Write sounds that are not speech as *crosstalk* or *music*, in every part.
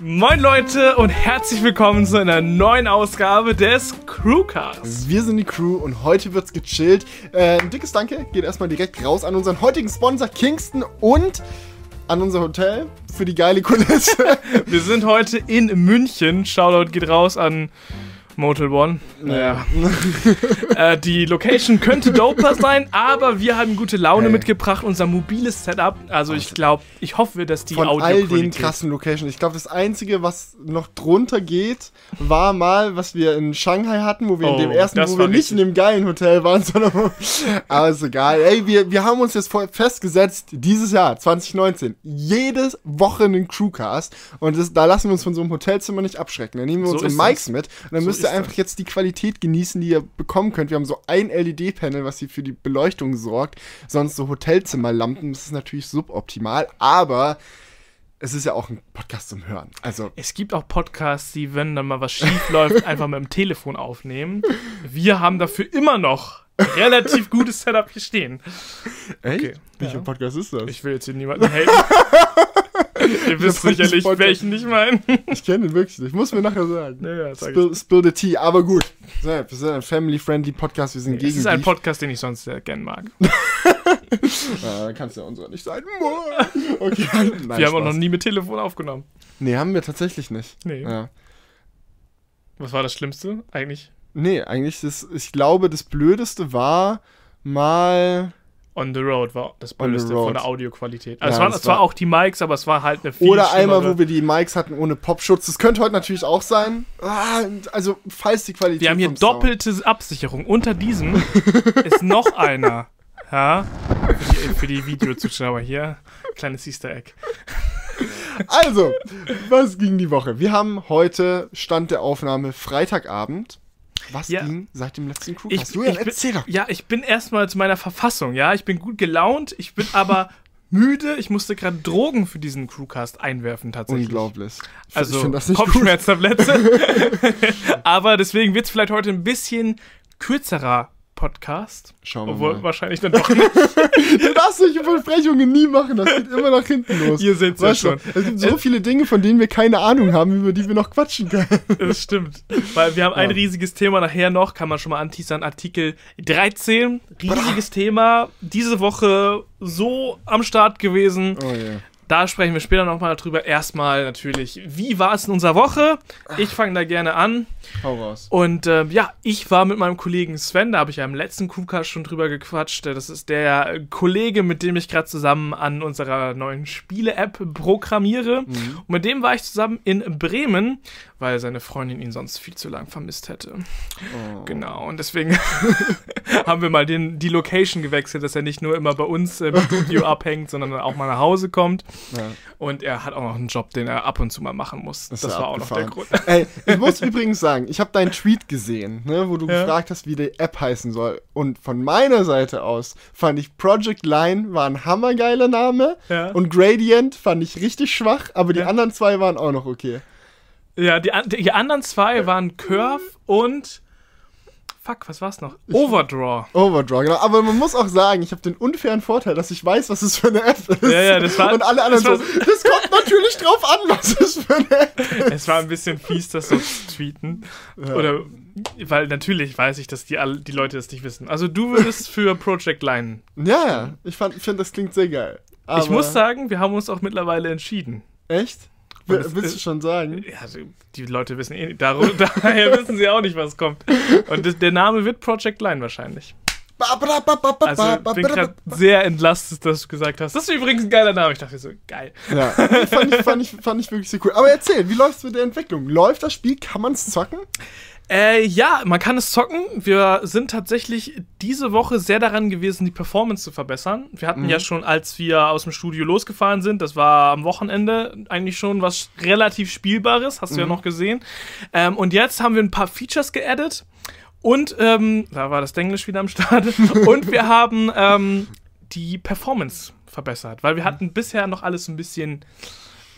Moin Leute und herzlich willkommen zu einer neuen Ausgabe des Crewcasts. Wir sind die Crew und heute wird's gechillt. Äh, ein dickes Danke geht erstmal direkt raus an unseren heutigen Sponsor Kingston und an unser Hotel für die geile Kulisse. *laughs* Wir sind heute in München. Shoutout geht raus an Motel One. Naja. Äh, die Location könnte doper sein, aber wir haben gute Laune Hey. mitgebracht, unser mobiles Setup. Also ich glaube, ich hoffe, dass die Von all Audioqualität... den krassen Locations. Ich glaube, das Einzige, was noch drunter geht, war mal, was wir in Shanghai hatten, wo wir Oh, in dem ersten, das wo wir nicht in dem geilen Hotel waren, *laughs* sondern wo, aber ist egal. Ey, wir, wir haben uns jetzt festgesetzt, dieses Jahr, 2019, jede Woche einen Crewcast und das, da lassen wir uns von so einem Hotelzimmer nicht abschrecken. Dann nehmen wir So unsere ist Mics das. mit und dann So müsst ihr ist einfach jetzt die Qualität genießen, die ihr bekommen könnt. Wir haben so ein LED-Panel, was hier für die Beleuchtung sorgt, sonst so Hotelzimmerlampen, das ist natürlich suboptimal, aber es ist ja auch ein Podcast zum Hören. Also, Es gibt auch Podcasts, die, wenn dann mal was schief *laughs* läuft, einfach mit dem Telefon aufnehmen. Wir haben dafür immer noch relativ *laughs* gutes Setup hier stehen. echt? Okay, Welcher ja. Podcast ist das? Ich will jetzt hier niemanden haten. *laughs* Ihr wisst sicherlich, welchen ich meine. Ich kenne den wirklich nicht. Muss mir nachher sagen. Sag ich. Spill, spill the tea, aber gut. Wir sind ein family-friendly Podcast, wir sind Es gegen ist ein. Podcast, den ich sonst sehr gern mag. Ja, *laughs* dann kannst du ja unserer nicht sein. Okay. *laughs* Nein, Wir haben auch Spaß. noch nie mit Telefon aufgenommen. Nee, haben wir tatsächlich nicht. Nee. Ja. Was war das Schlimmste eigentlich? Nee, eigentlich, das, ich glaube, das Blödeste war mal. On the Road war das Road. von der Audioqualität. Also Ja, es waren zwar war- auch die Mics, aber es war halt eine viel Oder einmal, wo wir die Mics hatten ohne Popschutz. Das könnte heute natürlich auch sein. Ah, also, falls die Qualität. Wir haben hier vom Sound- doppelte Absicherung. Unter diesem *laughs* ist noch einer. Ja, für die, für die Videozuschauer hier. Kleines Easter Egg. Also, was ging die Woche? Wir haben heute Stand der Aufnahme Freitagabend. Was Ja. ging seit dem letzten Ich, Crewcast? Julian, ich bin, erzähl doch. ja, ich bin erstmal zu meiner Verfassung, ja. Ich bin gut gelaunt, ich bin aber *laughs* müde. Ich musste gerade Drogen für diesen Crewcast einwerfen, tatsächlich. Unglaublich. Ich Also. Kopfschmerztablette. *laughs* aber deswegen wird es vielleicht heute ein bisschen kürzerer Podcast. Schauen wir Obwohl mal. wahrscheinlich dann doch nicht. *laughs* Du darfst solche Versprechungen nie machen, das geht immer nach hinten los. Ihr seht's ja Weißt du, schon. Es gibt so viele Dinge, von denen wir keine Ahnung haben, über die wir noch quatschen können. Das stimmt. Weil wir haben ein Ja. riesiges Thema nachher noch, kann man schon mal anteasern, Artikel 13. Riesiges Thema. Diese Woche so am Start gewesen. Oh ja. Da sprechen wir später nochmal drüber. Erstmal natürlich, wie war es in unserer Woche? Ich fange da gerne an. Hau raus. Und ähm, ja, ich war mit meinem Kollegen Sven, da habe ich ja im letzten Crewcast schon drüber gequatscht. Das ist der Kollege, mit dem ich gerade zusammen an unserer neuen Spiele-App programmiere. Und mit dem war ich zusammen in Bremen, weil seine Freundin ihn sonst viel zu lang vermisst hätte. Oh. Genau, und deswegen *laughs* haben wir mal den, die Location gewechselt, dass er nicht nur immer bei uns im Studio *laughs* abhängt, sondern auch mal nach Hause kommt. Ja. Und er hat auch noch einen Job, den er ab und zu mal machen muss. Das, ja war auch noch der abgefahren. Grund. Ey, ich muss übrigens sagen, ich habe deinen Tweet gesehen, ne, wo du Ja. gefragt hast, wie die App heißen soll. Und von meiner Seite aus fand ich Project Line war ein hammergeiler Name. Ja. Und Gradient fand ich richtig schwach, aber die anderen zwei waren auch noch okay. Ja, die, die anderen zwei waren Curve und. Fuck, was war's noch? Overdraw. Overdraw, genau. Aber man muss auch sagen, ich habe den unfairen Vorteil, dass ich weiß, was es für eine App ist. Ja, ja, das war- Und alle anderen das so, das kommt natürlich drauf an, was es für eine App ist. Es war ein bisschen fies, das so zu tweeten. Oder, weil natürlich weiß ich, dass die, die Leute das nicht wissen. Also, du würdest für Project Line. Ja, ja. Ich fand- ich finde, das klingt sehr geil. Aber ich muss sagen, wir haben uns auch mittlerweile entschieden. Echt? Es willst du schon sagen? Ja, also, die Leute wissen eh nicht. *laughs* Daher wissen sie auch nicht, was kommt. Und das, der Name wird Project Line wahrscheinlich. Also, ich bin gerade sehr entlastet, dass du gesagt hast. Das ist übrigens ein geiler Name. Ich dachte so, geil. Ja, *laughs* fand ich, fand, ich, fand ich wirklich sehr cool. Aber erzähl, wie läuft's mit der Entwicklung? Läuft das Spiel? Kann man es zocken? Äh, ja, man kann es zocken. Wir sind tatsächlich diese Woche sehr daran gewesen, die Performance zu verbessern. Wir hatten ja schon, als wir aus dem Studio losgefahren sind, das war am Wochenende eigentlich schon was relativ Spielbares, hast du ja noch gesehen. Ähm, und jetzt haben wir ein paar Features geaddet. Und, ähm, da war das Denglisch wieder am Start. *laughs* und wir haben ähm, die Performance verbessert, weil wir hatten bisher noch alles ein bisschen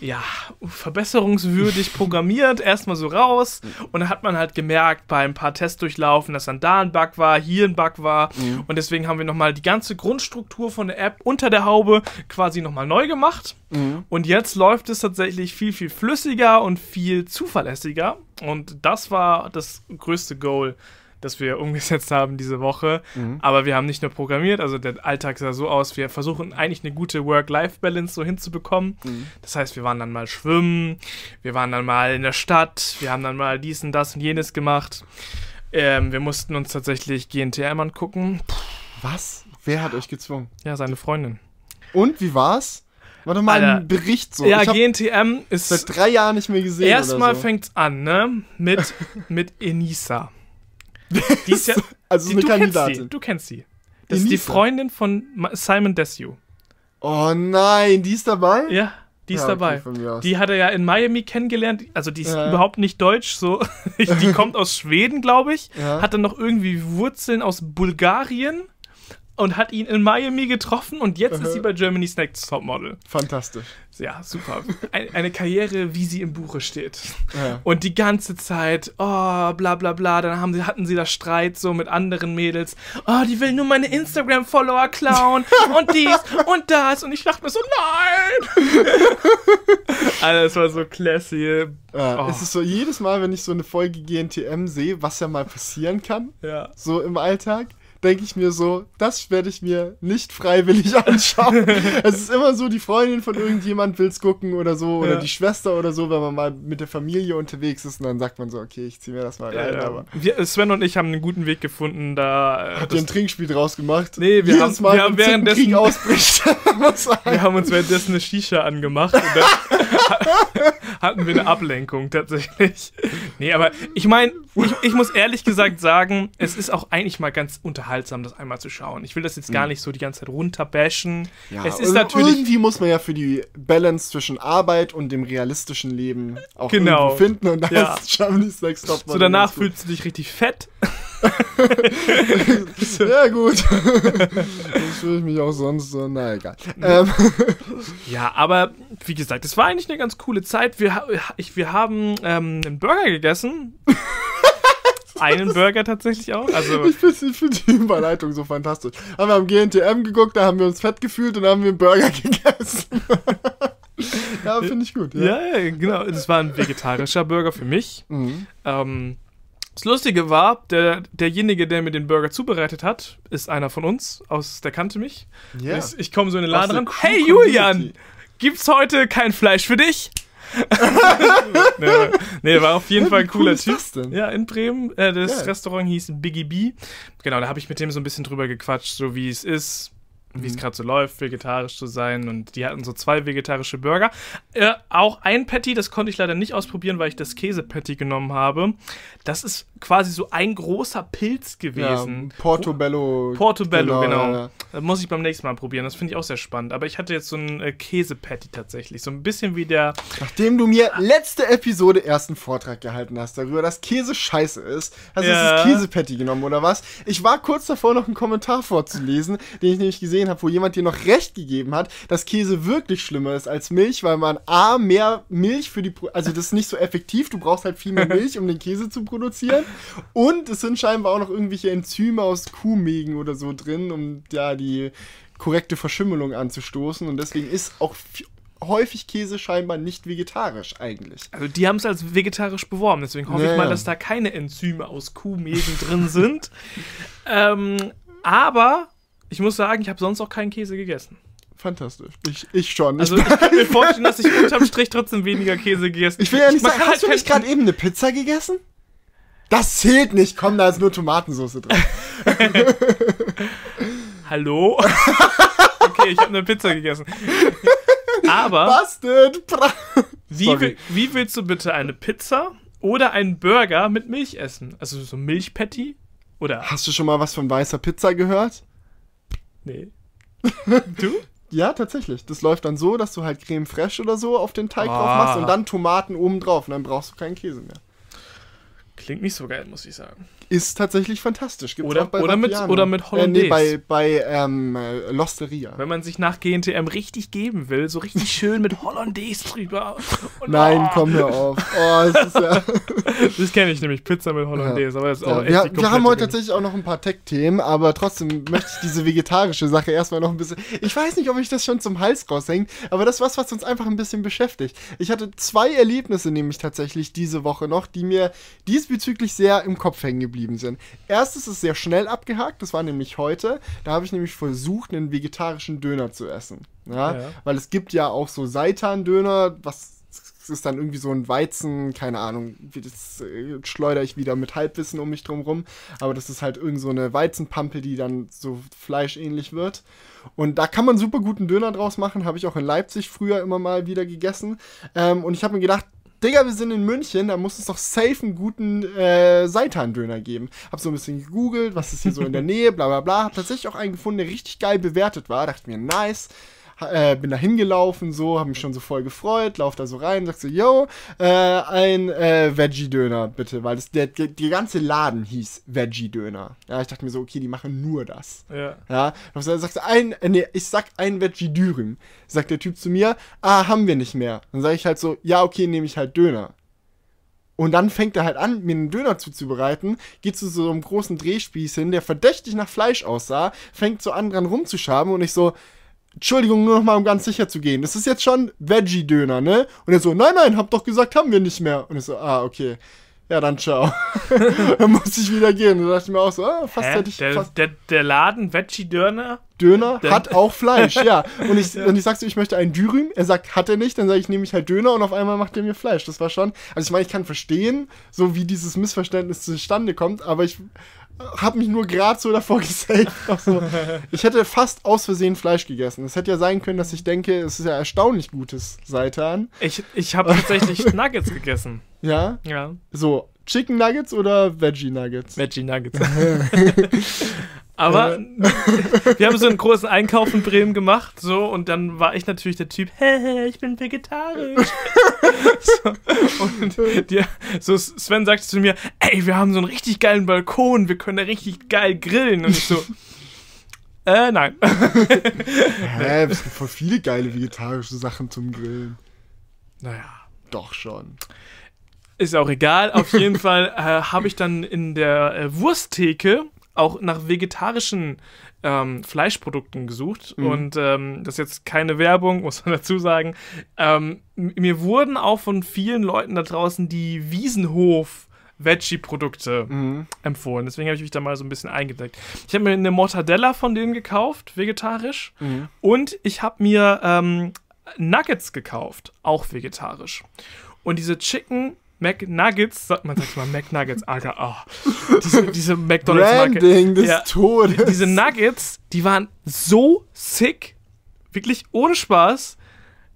ja, verbesserungswürdig *laughs* programmiert, erstmal so raus. Und dann hat man halt gemerkt, bei ein paar Tests durchlaufen, dass dann da ein Bug war, hier ein Bug war. Mhm. Und deswegen haben wir nochmal die ganze Grundstruktur von der App unter der Haube quasi nochmal neu gemacht. Mhm. Und jetzt läuft es tatsächlich viel, viel flüssiger und viel zuverlässiger. Und das war das größte Goal, das wir umgesetzt haben diese Woche. Aber wir haben nicht nur programmiert, also der Alltag sah so aus, wir versuchen eigentlich eine gute Work-Life-Balance so hinzubekommen. Das heißt, wir waren dann mal schwimmen, wir waren dann mal in der Stadt, wir haben dann mal dies und das und jenes gemacht. Ähm, wir mussten uns tatsächlich GNTM angucken. Puh, Was? Wer hat euch gezwungen? ja, seine Freundin. Und wie war's? War doch mal Alter. ein Bericht so. ja, GNTM ist. seit drei Jahren nicht mehr gesehen. Erstmal so. fängt's an, ne? Mit, *laughs* mit Enisa. *laughs* Die ist ja, Also die, eine du kennst sie. Kandidatin. Du kennst sie. Das ist die? Freundin von Simon Desue. Oh nein, die ist dabei? Ja, die ist Ja, okay, dabei. Die hat er ja in Miami kennengelernt. Also die ist Ja. überhaupt nicht deutsch, so. *laughs* die kommt aus Schweden, glaube ich. Ja. Hat dann noch irgendwie Wurzeln aus Bulgarien und hat ihn in Miami getroffen und jetzt ist sie bei Germany's Next Topmodel. Fantastisch. Ja, super. Ein, eine Karriere, wie sie im Buche steht. Ja. Und die ganze Zeit, oh, bla bla bla, dann haben sie, hatten sie da Streit so mit anderen Mädels. Oh, die will nur meine Instagram-Follower klauen und dies und das. Und ich dachte mir so, nein! *laughs* Alter, das war so classy. Ja, Oh. Es ist so, jedes Mal, wenn ich so eine Folge GNTM sehe, was ja mal passieren kann, Ja. so im Alltag, denke ich mir so, das werde ich mir nicht freiwillig *laughs* anschauen. es ist immer so, die Freundin von irgendjemand will es gucken oder so, oder Ja. die Schwester oder so, wenn man mal mit der Familie unterwegs ist und dann sagt man so, okay, ich ziehe mir das mal rein. Ja, aber wir, Sven und ich haben einen guten Weg gefunden, da. Äh, habt ihr ein Trinkspiel draus gemacht? Nee, wir Jedes haben- Mal, wir haben währenddessen- Krieg ausbricht, *laughs* wir haben uns währenddessen eine Shisha angemacht und dann *laughs* hatten wir eine Ablenkung tatsächlich. Nee, aber ich meine, ich, ich muss ehrlich gesagt sagen, es ist auch eigentlich mal ganz unterhaltsam, das einmal zu schauen. Ich will das jetzt gar nicht so die ganze Zeit runterbashen. Ja, es ist natürlich. Irgendwie muss man ja für die Balance zwischen Arbeit und dem realistischen Leben auch Genau. finden und da Ja. ist Germany's Next Top So danach fühlst du dich richtig fett. *laughs* Ja, gut. das fühle ich mich auch sonst so. Na egal. Ähm, Ja, aber wie gesagt, es war eigentlich eine ganz coole Zeit. Wir, wir haben ähm, einen Burger gegessen. *laughs* einen Burger tatsächlich auch. Also ich finde find die Überleitung so fantastisch. Haben wir am GNTM geguckt, da haben wir uns fett gefühlt und haben wir einen Burger *laughs* gegessen. ja, finde ich gut. Ja. Ja, ja, genau. Das war ein vegetarischer Burger für mich. Mhm. Ähm, das Lustige war, der, derjenige, der mir den Burger zubereitet hat, ist einer von uns, aus der kannte mich. Ja. Ich, ich komme so in den Laden ran. Hey Community." Julian, gibt's heute kein Fleisch für dich? *laughs* nee, nee, war auf jeden Ja, Fall ein cooler cool Typ. das denn? Ja, in Bremen. Äh, das Geil. Restaurant hieß Biggie B. Genau, da habe ich mit dem so ein bisschen drüber gequatscht, so wie es ist, wie Mhm. es gerade so läuft, vegetarisch zu sein. Und die hatten so zwei vegetarische Burger. Äh, auch ein Patty, das konnte ich leider nicht ausprobieren, weil ich das Käse-Patty genommen habe. Das ist quasi so ein großer Pilz Ja, gewesen. Portobello. Portobello, genau. ja. Muss ich beim nächsten Mal probieren. Das finde ich auch sehr spannend. Aber ich hatte jetzt so ein äh, Käse-Patty tatsächlich. So ein bisschen wie der. Nachdem du mir letzte Episode ersten Vortrag gehalten hast darüber, dass Käse scheiße ist, hast du Ja. das Käsepatty genommen, oder was? Ich war kurz davor, noch einen Kommentar vorzulesen, den ich nämlich gesehen habe, wo jemand dir noch recht gegeben hat, dass Käse wirklich schlimmer ist als Milch, weil man A, mehr Milch für die, Pro also das ist nicht so effektiv, du brauchst halt viel mehr *laughs* Milch, um den Käse zu produzieren. Und es sind scheinbar auch noch irgendwelche Enzyme aus Kuhmägen oder so drin, um ja die korrekte Verschimmelung anzustoßen. Und deswegen ist auch häufig Käse scheinbar nicht vegetarisch eigentlich. Also die haben es als vegetarisch beworben. Deswegen hoffe Ja, ich mal, dass da keine Enzyme aus Kuhmägen drin sind. *laughs* Ähm, aber ich muss sagen, ich habe sonst auch keinen Käse gegessen. Fantastisch. Ich, ich schon. Also ich, kann mir *laughs* vorstellen, dass ich unterm Strich trotzdem weniger Käse gegessen ich will ja nicht sagen, hast du nicht gerade eben eine Pizza gegessen? Das zählt nicht. Komm, da ist nur Tomatensauce drin. *laughs* Hallo? *laughs* okay, ich habe eine Pizza gegessen. Aber. Bra wie, wie willst du bitte eine Pizza oder einen Burger mit Milch essen? Also so Milchpatty? Oder? Hast du schon mal was von weißer Pizza gehört? Nee. *laughs* Du? Ja, tatsächlich. Das läuft dann so, dass du halt Creme fraiche oder so auf den Teig drauf Ah. machst und dann Tomaten oben drauf und dann brauchst du keinen Käse mehr. Klingt nicht so geil, muss ich sagen. Ist tatsächlich fantastisch. Gibt's oder, oder, mit, oder mit Hollandaise. Äh, nee, bei, bei ähm, äh, Losteria. Wenn man sich nach GNTM richtig geben will, so richtig schön mit Hollandaise drüber. Und, Nein, oh. komm mir auf. Oh, das ja *laughs* das kenne ich nämlich, Pizza mit Hollandaise. Aber das ist auch ja, wir, wir haben heute tatsächlich auch noch ein paar Tech-Themen, aber trotzdem möchte ich diese vegetarische Sache erstmal noch ein bisschen. Ich weiß nicht, ob ich das schon zum Hals raushängt, aber das ist was, was uns einfach ein bisschen beschäftigt. Ich hatte zwei Erlebnisse nämlich tatsächlich diese Woche noch, die mir diesbezüglich sehr im Kopf hängen geblieben sind. Erstes ist sehr schnell abgehakt, das war nämlich heute. Da habe ich nämlich versucht, einen vegetarischen Döner zu essen. Ja? ja. Weil es gibt ja auch so Seitan-Döner, was ist dann irgendwie so ein Weizen, keine Ahnung, das äh, schleudere ich wieder mit Halbwissen um mich drum rum, aber das ist halt irgend so eine Weizenpampe, die dann so fleischähnlich wird. Und da kann man super guten Döner draus machen, habe ich auch in Leipzig früher immer mal wieder gegessen. Ähm, und ich habe mir gedacht, Digga, wir sind in München, da muss es doch safe einen guten äh, Seitan-Döner geben. Hab so ein bisschen gegoogelt, was ist hier so in der *laughs* Nähe, bla bla bla. Hab tatsächlich auch einen gefunden, der richtig geil bewertet war. Dachte mir, nice. Äh, bin da hingelaufen, so, hab mich schon so voll gefreut, lauf da so rein, sag so, yo, äh, ein äh, Veggie-Döner, bitte, weil das, der, der, der ganze Laden hieß Veggie-Döner. Ja, ich dachte mir so, okay, die machen nur das. Ja. Ja, dann sagst du, ein, äh, nee, ich sag ein Veggie-Dürüm. Sagt der Typ zu mir, ah, haben wir nicht mehr. Dann sag ich halt so, ja, okay, nehme ich halt Döner. Und dann fängt er halt an, mir einen Döner zuzubereiten, geht zu so einem großen Drehspieß hin, der verdächtig nach Fleisch aussah, fängt so an dran rumzuschaben und ich so, Entschuldigung, nur noch mal um ganz sicher zu gehen. Das ist jetzt schon Veggie-Döner, ne? Und er so, nein, nein, hab doch gesagt, haben wir nicht mehr. Und ich so, ah, okay. Ja, dann ciao. *laughs* dann muss ich wieder gehen. Und da dachte ich mir auch so, ah, fast Hä? hätte ich. Der, fast der, der Laden Veggie-Döner? Döner hat auch Fleisch, ja. *laughs* Und ich, ja. und ich sag so, ich möchte einen Dürüm. Er sagt, hat er nicht. Dann sage ich, nehme ich halt Döner und auf einmal macht er mir Fleisch. Das war schon. Also ich meine, ich kann verstehen, so wie dieses Missverständnis zustande kommt, aber ich habe mich nur gerade so davor *laughs* gesaved. So. Ich hätte fast aus Versehen Fleisch gegessen. Es hätte ja sein können, dass ich denke, es ist ja erstaunlich gutes Seitan. Ich, ich habe tatsächlich *laughs* Nuggets gegessen. Ja? Ja. So, Chicken Nuggets oder Veggie Nuggets? Veggie Nuggets. *laughs* Aber *laughs* wir haben so einen großen Einkauf in Bremen gemacht, so, und dann war ich natürlich der Typ, hä, ich bin vegetarisch. *laughs* so, und die, so Sven sagte zu mir, ey, wir haben so einen richtig geilen Balkon, wir können da richtig geil grillen. Und ich so, äh, nein. *laughs* Hä, es gibt voll viele geile vegetarische Sachen zum Grillen. Naja. Doch schon. Ist auch egal. Auf jeden Fall äh, habe ich dann in der äh, Wursttheke auch nach vegetarischen ähm, Fleischprodukten gesucht. Mhm. Und ähm, das ist jetzt keine Werbung, *laughs* muss man dazu sagen. Ähm, mir wurden auch von vielen Leuten da draußen die Wiesenhof Veggie-Produkte mhm. empfohlen. Deswegen habe ich mich da mal so ein bisschen eingedeckt. Ich habe mir eine Mortadella von denen gekauft, vegetarisch. Mhm. Und ich habe mir ähm, Nuggets gekauft, auch vegetarisch. Und diese Chicken McNuggets, man sagt mal McNuggets, Alter, oh. Diese, diese McDonalds-Marke. Des ja, Todes. Diese Nuggets, die waren so sick, wirklich ohne Spaß.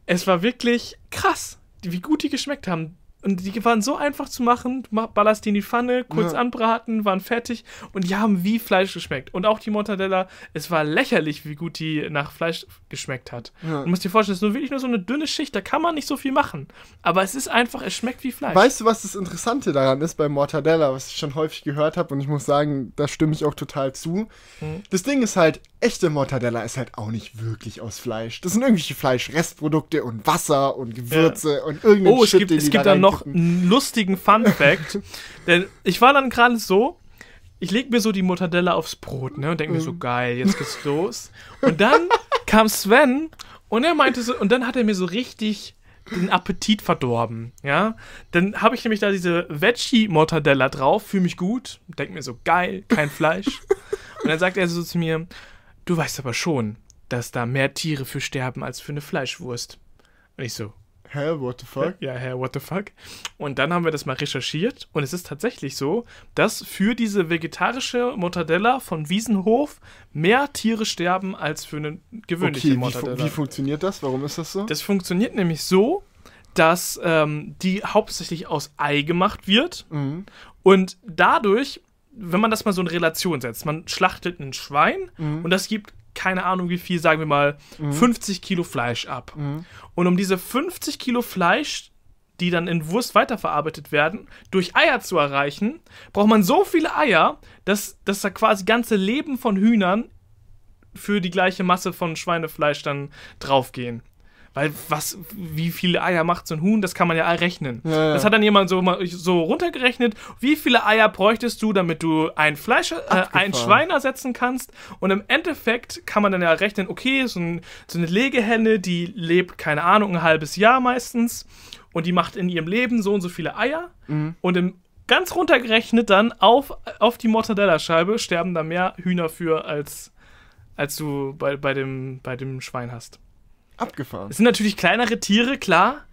Es war wirklich krass, wie gut die geschmeckt haben. Und die waren so einfach zu machen. Du ballerst die in die Pfanne, kurz ja. anbraten, waren fertig und die haben wie Fleisch geschmeckt. Und auch die Mortadella, es war lächerlich, wie gut die nach Fleisch geschmeckt hat. Ja. Du musst dir vorstellen, es ist nur wirklich nur so eine dünne Schicht, da kann man nicht so viel machen. Aber es ist einfach, es schmeckt wie Fleisch. Weißt du, was das Interessante daran ist bei Mortadella, was ich schon häufig gehört habe und ich muss sagen, da stimme ich auch total zu. Mhm. Das Ding ist halt, echte Mortadella ist halt auch nicht wirklich aus Fleisch. Das sind irgendwelche Fleischrestprodukte und Wasser und Gewürze ja. und irgendein Oh, es Shit, gibt, es gibt da noch noch einen lustigen Fun-Fact. *laughs* denn ich war dann gerade so, ich leg mir so die Mortadella aufs Brot, ne, und denk mir so, mhm. geil, jetzt geht's los. Und dann *laughs* kam Sven und er meinte so, und dann hat er mir so richtig den Appetit verdorben, ja. Dann habe ich nämlich da diese Veggie-Mortadella drauf, fühle mich gut, denk mir so, geil, kein Fleisch. *laughs* und dann sagt er so zu mir, du weißt aber schon, dass da mehr Tiere für sterben als für eine Fleischwurst. Und ich so, Hä, what the fuck? Ja, hä, what the fuck? Und dann haben wir das mal recherchiert und es ist tatsächlich so, dass für diese vegetarische Mortadella von Wiesenhof mehr Tiere sterben als für eine gewöhnliche okay, Mortadella. Wie, wie funktioniert das? Warum ist das so? Das funktioniert nämlich so, dass ähm, die hauptsächlich aus Ei gemacht wird mhm. und dadurch, wenn man das mal so in Relation setzt, man schlachtet ein Schwein mhm. und das gibt keine Ahnung wie viel, sagen wir mal, mhm. 50 Kilo Fleisch ab. Mhm. Und um diese 50 Kilo Fleisch die dann in Wurst weiterverarbeitet werden, durch Eier zu erreichen, braucht man so viele Eier, dass, dass da quasi ganze Leben von Hühnern für die gleiche Masse von Schweinefleisch dann draufgehen. Weil was, wie viele Eier macht so ein Huhn, das kann man ja rechnen. Ja, ja. Das hat dann jemand so, so runtergerechnet, wie viele Eier bräuchtest du, damit du ein Fleisch, äh, ein. Schwein ersetzen kannst. Und im Endeffekt kann man dann ja rechnen, okay, so, ein, so eine Legehenne, die lebt, keine Ahnung, ein halbes Jahr meistens. Und die macht in ihrem Leben so und so viele Eier. Mhm. Und im, ganz runtergerechnet dann auf, auf die Mortadella-Scheibe sterben da mehr Hühner für, als, als du bei, bei, dem, bei dem Schwein hast. Abgefahren. Es sind natürlich kleinere Tiere, klar.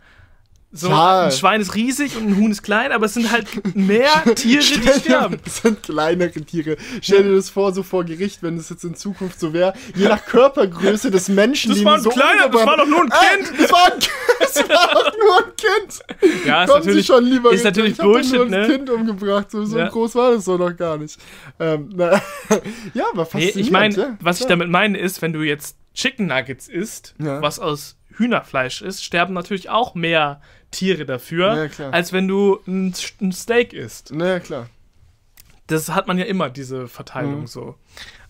So Klar. ein Schwein ist riesig und ein Huhn ist klein, aber es sind halt mehr *laughs* Tiere, die sterben. Das sind kleinere Tiere. Stell dir das vor, so vor Gericht, wenn es jetzt in Zukunft so wäre. Je nach Körpergröße des Menschen, Das war ein so kleiner, das war doch nur ein Äh, Kind. das, war ein, *laughs* das war doch nur ein Kind. Ja, ist Kommen Sie natürlich, schon lieber. ist natürlich ich Bullshit, nur ein ne? Kind umgebracht. So, so Ja. groß war das doch noch gar nicht. Ähm, na, *laughs* ja, aber Nee, faszinierend. ich meine, ja, was ich damit meine, ist, wenn du jetzt Chicken Nuggets isst, Ja. was aus Hühnerfleisch ist, sterben natürlich auch mehr Tiere dafür, Ja, als wenn du ein, ein Steak isst. Na ja, klar. Das hat man ja immer, diese Verteilung Mhm. so.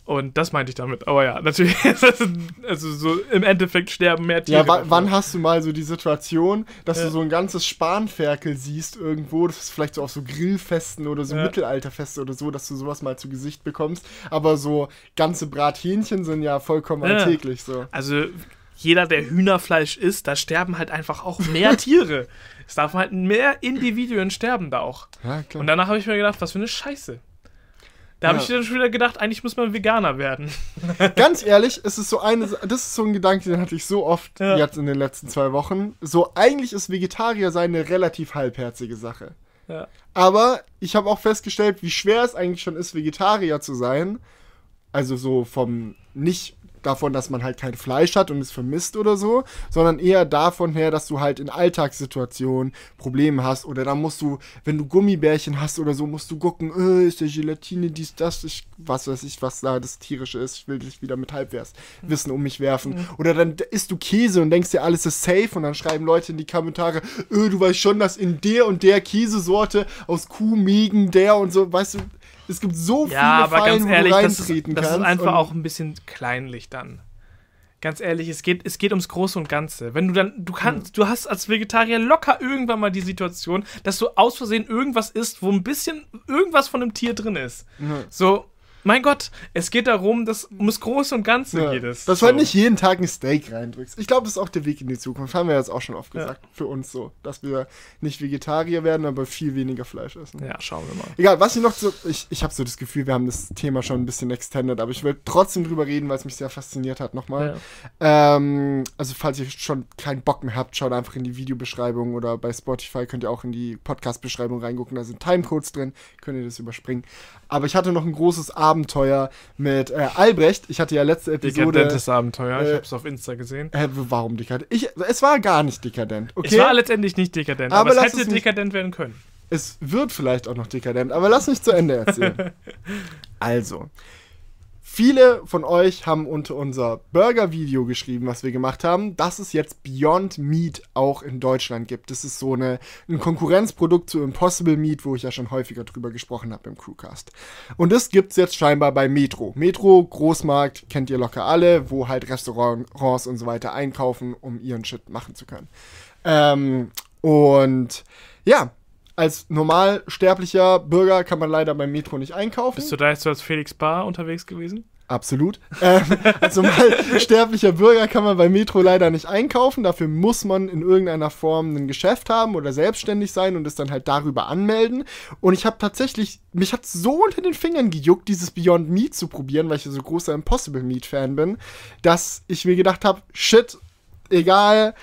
Und das meinte ich damit. Aber ja, natürlich, *laughs* also so im Endeffekt sterben mehr Tiere. Ja, wann hast du mal so die Situation, dass Ja. du so ein ganzes Spanferkel siehst irgendwo, das ist vielleicht so auf so Grillfesten oder so Ja. Mittelalterfeste oder so, dass du sowas mal zu Gesicht bekommst. Aber so ganze Brathähnchen sind ja vollkommen Ja. alltäglich so. Also jeder, der Hühnerfleisch isst, da sterben halt einfach auch mehr Tiere. *laughs* Es darf halt mehr Individuen sterben da auch. Ja, klar. Und danach habe ich mir gedacht, was für eine Scheiße. Da habe Ja. ich dann schon wieder gedacht, eigentlich muss man Veganer werden. *laughs* Ganz ehrlich, es ist so eine, das ist so ein Gedanke, den hatte ich so oft Ja. jetzt in den letzten zwei Wochen. So, eigentlich ist Vegetarier sein eine relativ halbherzige Sache. Ja. Aber ich habe auch festgestellt, wie schwer es eigentlich schon ist, Vegetarier zu sein. Also so vom nicht davon, dass man halt kein Fleisch hat und es vermisst oder so, sondern eher davon her, dass du halt in Alltagssituationen Probleme hast oder dann musst du, wenn du Gummibärchen hast oder so, musst du gucken, äh, ist der Gelatine dies, das, ich, was weiß ich, was da das tierische ist, ich will dich wieder mit Halbwers Wissen um mich werfen. Oder dann isst du Käse und denkst dir, alles ist safe und dann schreiben Leute in die Kommentare, äh, du weißt schon, dass in der und der Käsesorte aus Kuhmägen der und so, weißt du, es gibt so viele Ja, aber Fallen, ganz wo ehrlich, du das, reintreten das ist kannst. einfach und- auch ein bisschen kleinlich dann. Ganz ehrlich, es geht, es geht ums Große und Ganze. Wenn du dann, du kannst, du hast als Vegetarier locker irgendwann mal die Situation, dass du aus Versehen irgendwas isst, wo ein bisschen irgendwas von einem Tier drin ist. Ja. So, mein Gott, es geht darum, dass ums Große und Ganze Ja, geht es. dass so. du halt nicht jeden Tag ein Steak reindrückst. Ich glaube, das ist auch der Weg in die Zukunft. Haben wir jetzt auch schon oft Ja. gesagt. Für uns so. Dass wir nicht Vegetarier werden, aber viel weniger Fleisch essen. Ja, schauen wir mal. Egal, was ich noch so. Ich, ich habe so das Gefühl, wir haben das Thema schon ein bisschen extended, aber ich will trotzdem drüber reden, weil es mich sehr fasziniert hat nochmal. Ähm, also, falls ihr schon keinen Bock mehr habt, schaut einfach in die Videobeschreibung oder bei Spotify könnt ihr auch in die Podcast-Beschreibung reingucken. Da sind Timecodes drin, könnt ihr das überspringen. Aber ich hatte noch ein großes Abenteuer mit äh, Albrecht. Ich hatte ja letzte Episode. Dekadentes Abenteuer, ich äh, hab's auf Insta gesehen. Äh, warum dekadent? Ich, es war gar nicht dekadent, okay? Es war letztendlich nicht dekadent, Aber aber, es hätte es dekadent werden können. Es wird vielleicht auch noch dekadent, aber lass mich zu Ende erzählen. *laughs* also, viele von euch haben unter unser Burger-Video geschrieben, was wir gemacht haben, dass es jetzt Beyond Meat auch in Deutschland gibt. Das ist so eine, ein Konkurrenzprodukt zu Impossible Meat, wo ich ja schon häufiger drüber gesprochen habe im Crewcast. Und das gibt es jetzt scheinbar bei Metro. Metro, Großmarkt, kennt ihr locker alle, wo halt Restaurants und so weiter einkaufen, um ihren Shit machen zu können. Ähm, und ja, als normal sterblicher Bürger kann man leider beim Metro nicht einkaufen. Bist du da jetzt so als Felix Bar unterwegs gewesen? Absolut. Ähm, als normal *laughs* sterblicher Bürger kann man bei Metro leider nicht einkaufen. Dafür muss man in irgendeiner Form ein Geschäft haben oder selbstständig sein und es dann halt darüber anmelden. Und ich habe tatsächlich, mich hat so unter den Fingern gejuckt, dieses Beyond Meat zu probieren, weil ich so großer Impossible Meat Fan bin, dass ich mir gedacht habe, shit, egal,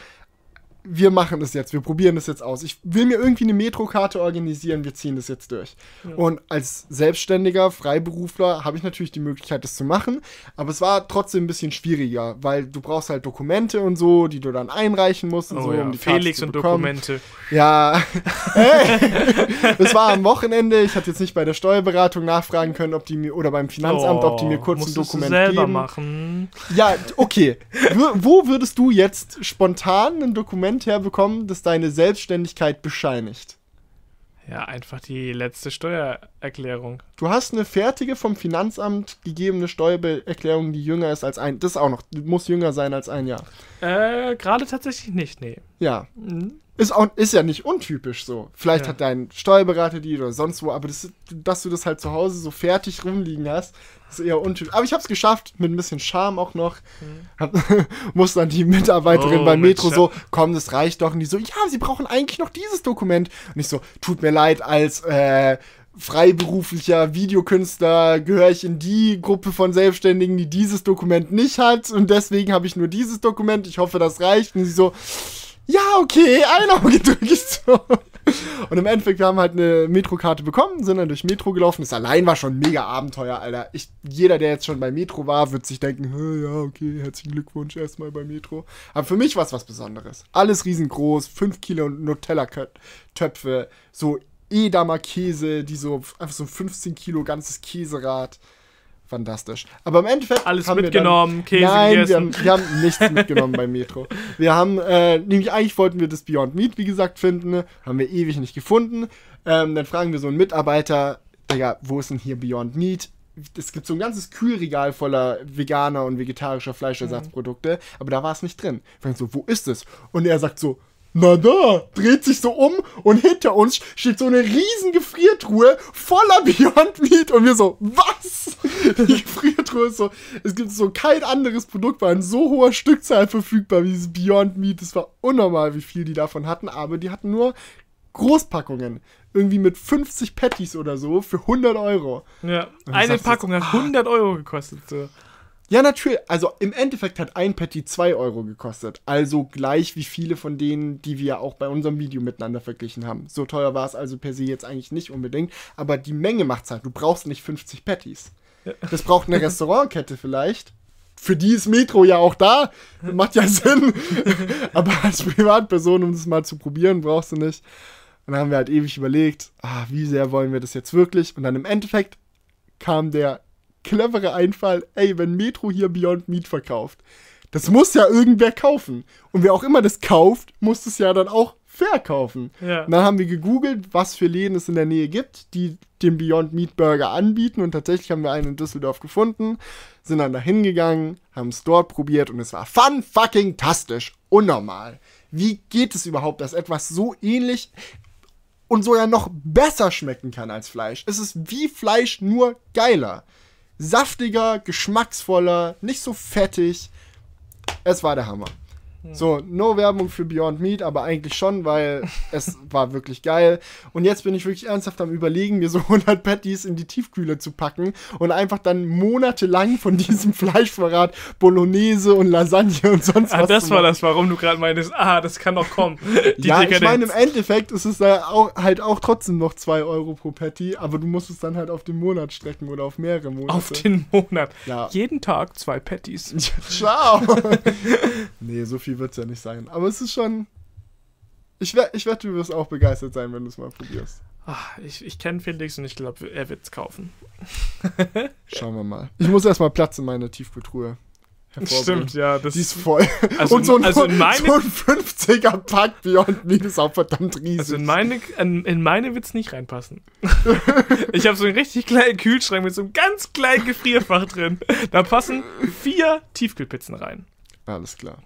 wir machen das jetzt, wir probieren das jetzt aus. Ich will mir irgendwie eine Metrokarte organisieren, wir ziehen das jetzt durch. Und als selbstständiger Freiberufler habe ich natürlich die Möglichkeit, das zu machen, aber es war trotzdem ein bisschen schwieriger, weil du brauchst halt Dokumente und so, die du dann einreichen musst und Oh so, ja, um die Karte Felix zu und bekommen. Dokumente. Ja, *laughs* das war am Wochenende. Ich hatte jetzt nicht bei der Steuerberatung nachfragen können, ob die mir oder beim Finanzamt, ob die mir kurz ein Oh, Dokument du selber geben. machen. Ja, okay. Wo würdest du jetzt spontan ein Dokument Dokument herbekommen, das deine Selbstständigkeit bescheinigt? Ja, einfach die letzte Steuererklärung. Du hast eine fertige vom Finanzamt gegebene Steuererklärung, die jünger ist als ein. Das auch noch. Muss jünger sein als ein Jahr. Äh, gerade tatsächlich nicht, nee. Ja. Mhm. Ist, auch, ist ja nicht untypisch so. Vielleicht Ja. hat dein Steuerberater die oder sonst wo, aber das, dass du das halt zu Hause so fertig rumliegen hast, ist eher untypisch. Aber ich habe es geschafft, mit ein bisschen Charme auch noch. Hab, *laughs* muss dann die Mitarbeiterin Oh, beim Metro Cha- so, komm, das reicht doch. Und die so, ja, sie brauchen eigentlich noch dieses Dokument. Und ich so, tut mir leid, als äh, freiberuflicher Videokünstler gehöre ich in die Gruppe von Selbstständigen, die dieses Dokument nicht hat. Und deswegen habe ich nur dieses Dokument. Ich hoffe, das reicht. Und sie so, ja, okay, ein Auge drücke ich so. Und im Endeffekt, wir haben halt eine Metrokarte bekommen, sind dann durch Metro gelaufen. Das allein war schon mega Abenteuer, Alter. Ich, jeder, der jetzt schon bei Metro war, wird sich denken, "Hä, ja, okay, herzlichen Glückwunsch erstmal bei Metro. Aber für mich war es was Besonderes. Alles riesengroß, 5 Kilo Nutella-Töpfe, so Edamer Käse, die so, einfach so ein 15 Kilo ganzes Käserad. Fantastisch. Aber im Endeffekt. Alles haben wir mitgenommen, Käse Nein, wir gegessen. haben, wir haben nichts *laughs* mitgenommen beim Metro. Wir haben, äh, nämlich eigentlich wollten wir das Beyond Meat, wie gesagt, finden. Haben wir ewig nicht gefunden. Ähm, dann fragen wir so einen Mitarbeiter, Digga, wo ist denn hier Beyond Meat? Es gibt so ein ganzes Kühlregal voller veganer und vegetarischer Fleischersatzprodukte, aber da war es nicht drin. Ich frage so, wo ist es? Und er sagt so, na da, dreht sich so um und hinter uns steht so eine riesen Gefriertruhe voller *laughs* Beyond Meat und wir so, was? Die Gefriertruhe ist so, es gibt so kein anderes Produkt bei einer so hoher Stückzahl verfügbar wie dieses Beyond Meat. Das war unnormal, wie viel die davon hatten, aber die hatten nur Großpackungen. Irgendwie mit 50 Patties oder so für 100 Euro. Ja, eine Packung jetzt, hat 100 Euro gekostet. So. Ja, natürlich. Also im Endeffekt hat ein Patty 2 Euro gekostet. Also gleich wie viele von denen, die wir auch bei unserem Video miteinander verglichen haben. So teuer war es also per se jetzt eigentlich nicht unbedingt. Aber die Menge macht's halt. Du brauchst nicht 50 Patties. Das braucht eine *laughs* Restaurantkette vielleicht. Für die ist Metro ja auch da. Macht ja Sinn. *laughs* Aber als Privatperson, um das mal zu probieren, brauchst du nicht. Und dann haben wir halt ewig überlegt, ah, wie sehr wollen wir das jetzt wirklich? Und dann im Endeffekt kam der clevere Einfall, ey, wenn Metro hier Beyond Meat verkauft, das muss ja irgendwer kaufen. Und wer auch immer das kauft, muss es ja dann auch verkaufen. Ja. Und dann haben wir gegoogelt, was für Läden es in der Nähe gibt, die den Beyond Meat Burger anbieten. Und tatsächlich haben wir einen in Düsseldorf gefunden, sind dann da hingegangen, haben es dort probiert und es war fun fucking tastisch. Unnormal. Wie geht es überhaupt, dass etwas so ähnlich und so ja noch besser schmecken kann als Fleisch? Es ist wie Fleisch, nur geiler. Saftiger, geschmacksvoller, nicht so fettig. Es war der Hammer. So, no Werbung für Beyond Meat, aber eigentlich schon, weil *laughs* es war wirklich geil. Und jetzt bin ich wirklich ernsthaft am überlegen, mir so *laughs* 100 Patties in die Tiefkühle zu packen und einfach dann monatelang von diesem *laughs* Fleischvorrat Bolognese und Lasagne und sonst Ah, was das war das, warum du gerade meinst, ah, das kann doch kommen. Ja, ich meine, im Endeffekt ist es da auch, halt auch trotzdem noch 2 Euro pro Patty, aber du musst es dann halt auf den Monat strecken oder auf mehrere Monate. Auf den Monat. Ja. Jeden Tag zwei Patties. Ciao. nee, so viel wird es ja nicht sein. Aber es ist schon. Ich, we ich wette, du wirst auch begeistert sein, wenn du es mal probierst. Ah, ich ich kenne Felix und ich glaube, er wird es kaufen. *laughs* Schauen wir mal. Ich muss erstmal Platz in meiner Tiefkühltruhe. Stimmt, ja. Das Die ist voll. Also Und so ein, in- also meine- so ein 50er Pack Beyond Meat ist auch verdammt riesig. Also in meine, in, in meine wird es nicht reinpassen. *laughs* ich habe so einen richtig kleinen Kühlschrank mit so einem ganz kleinen Gefrierfach drin. Da passen vier Tiefkühlpizzen rein. Alles klar.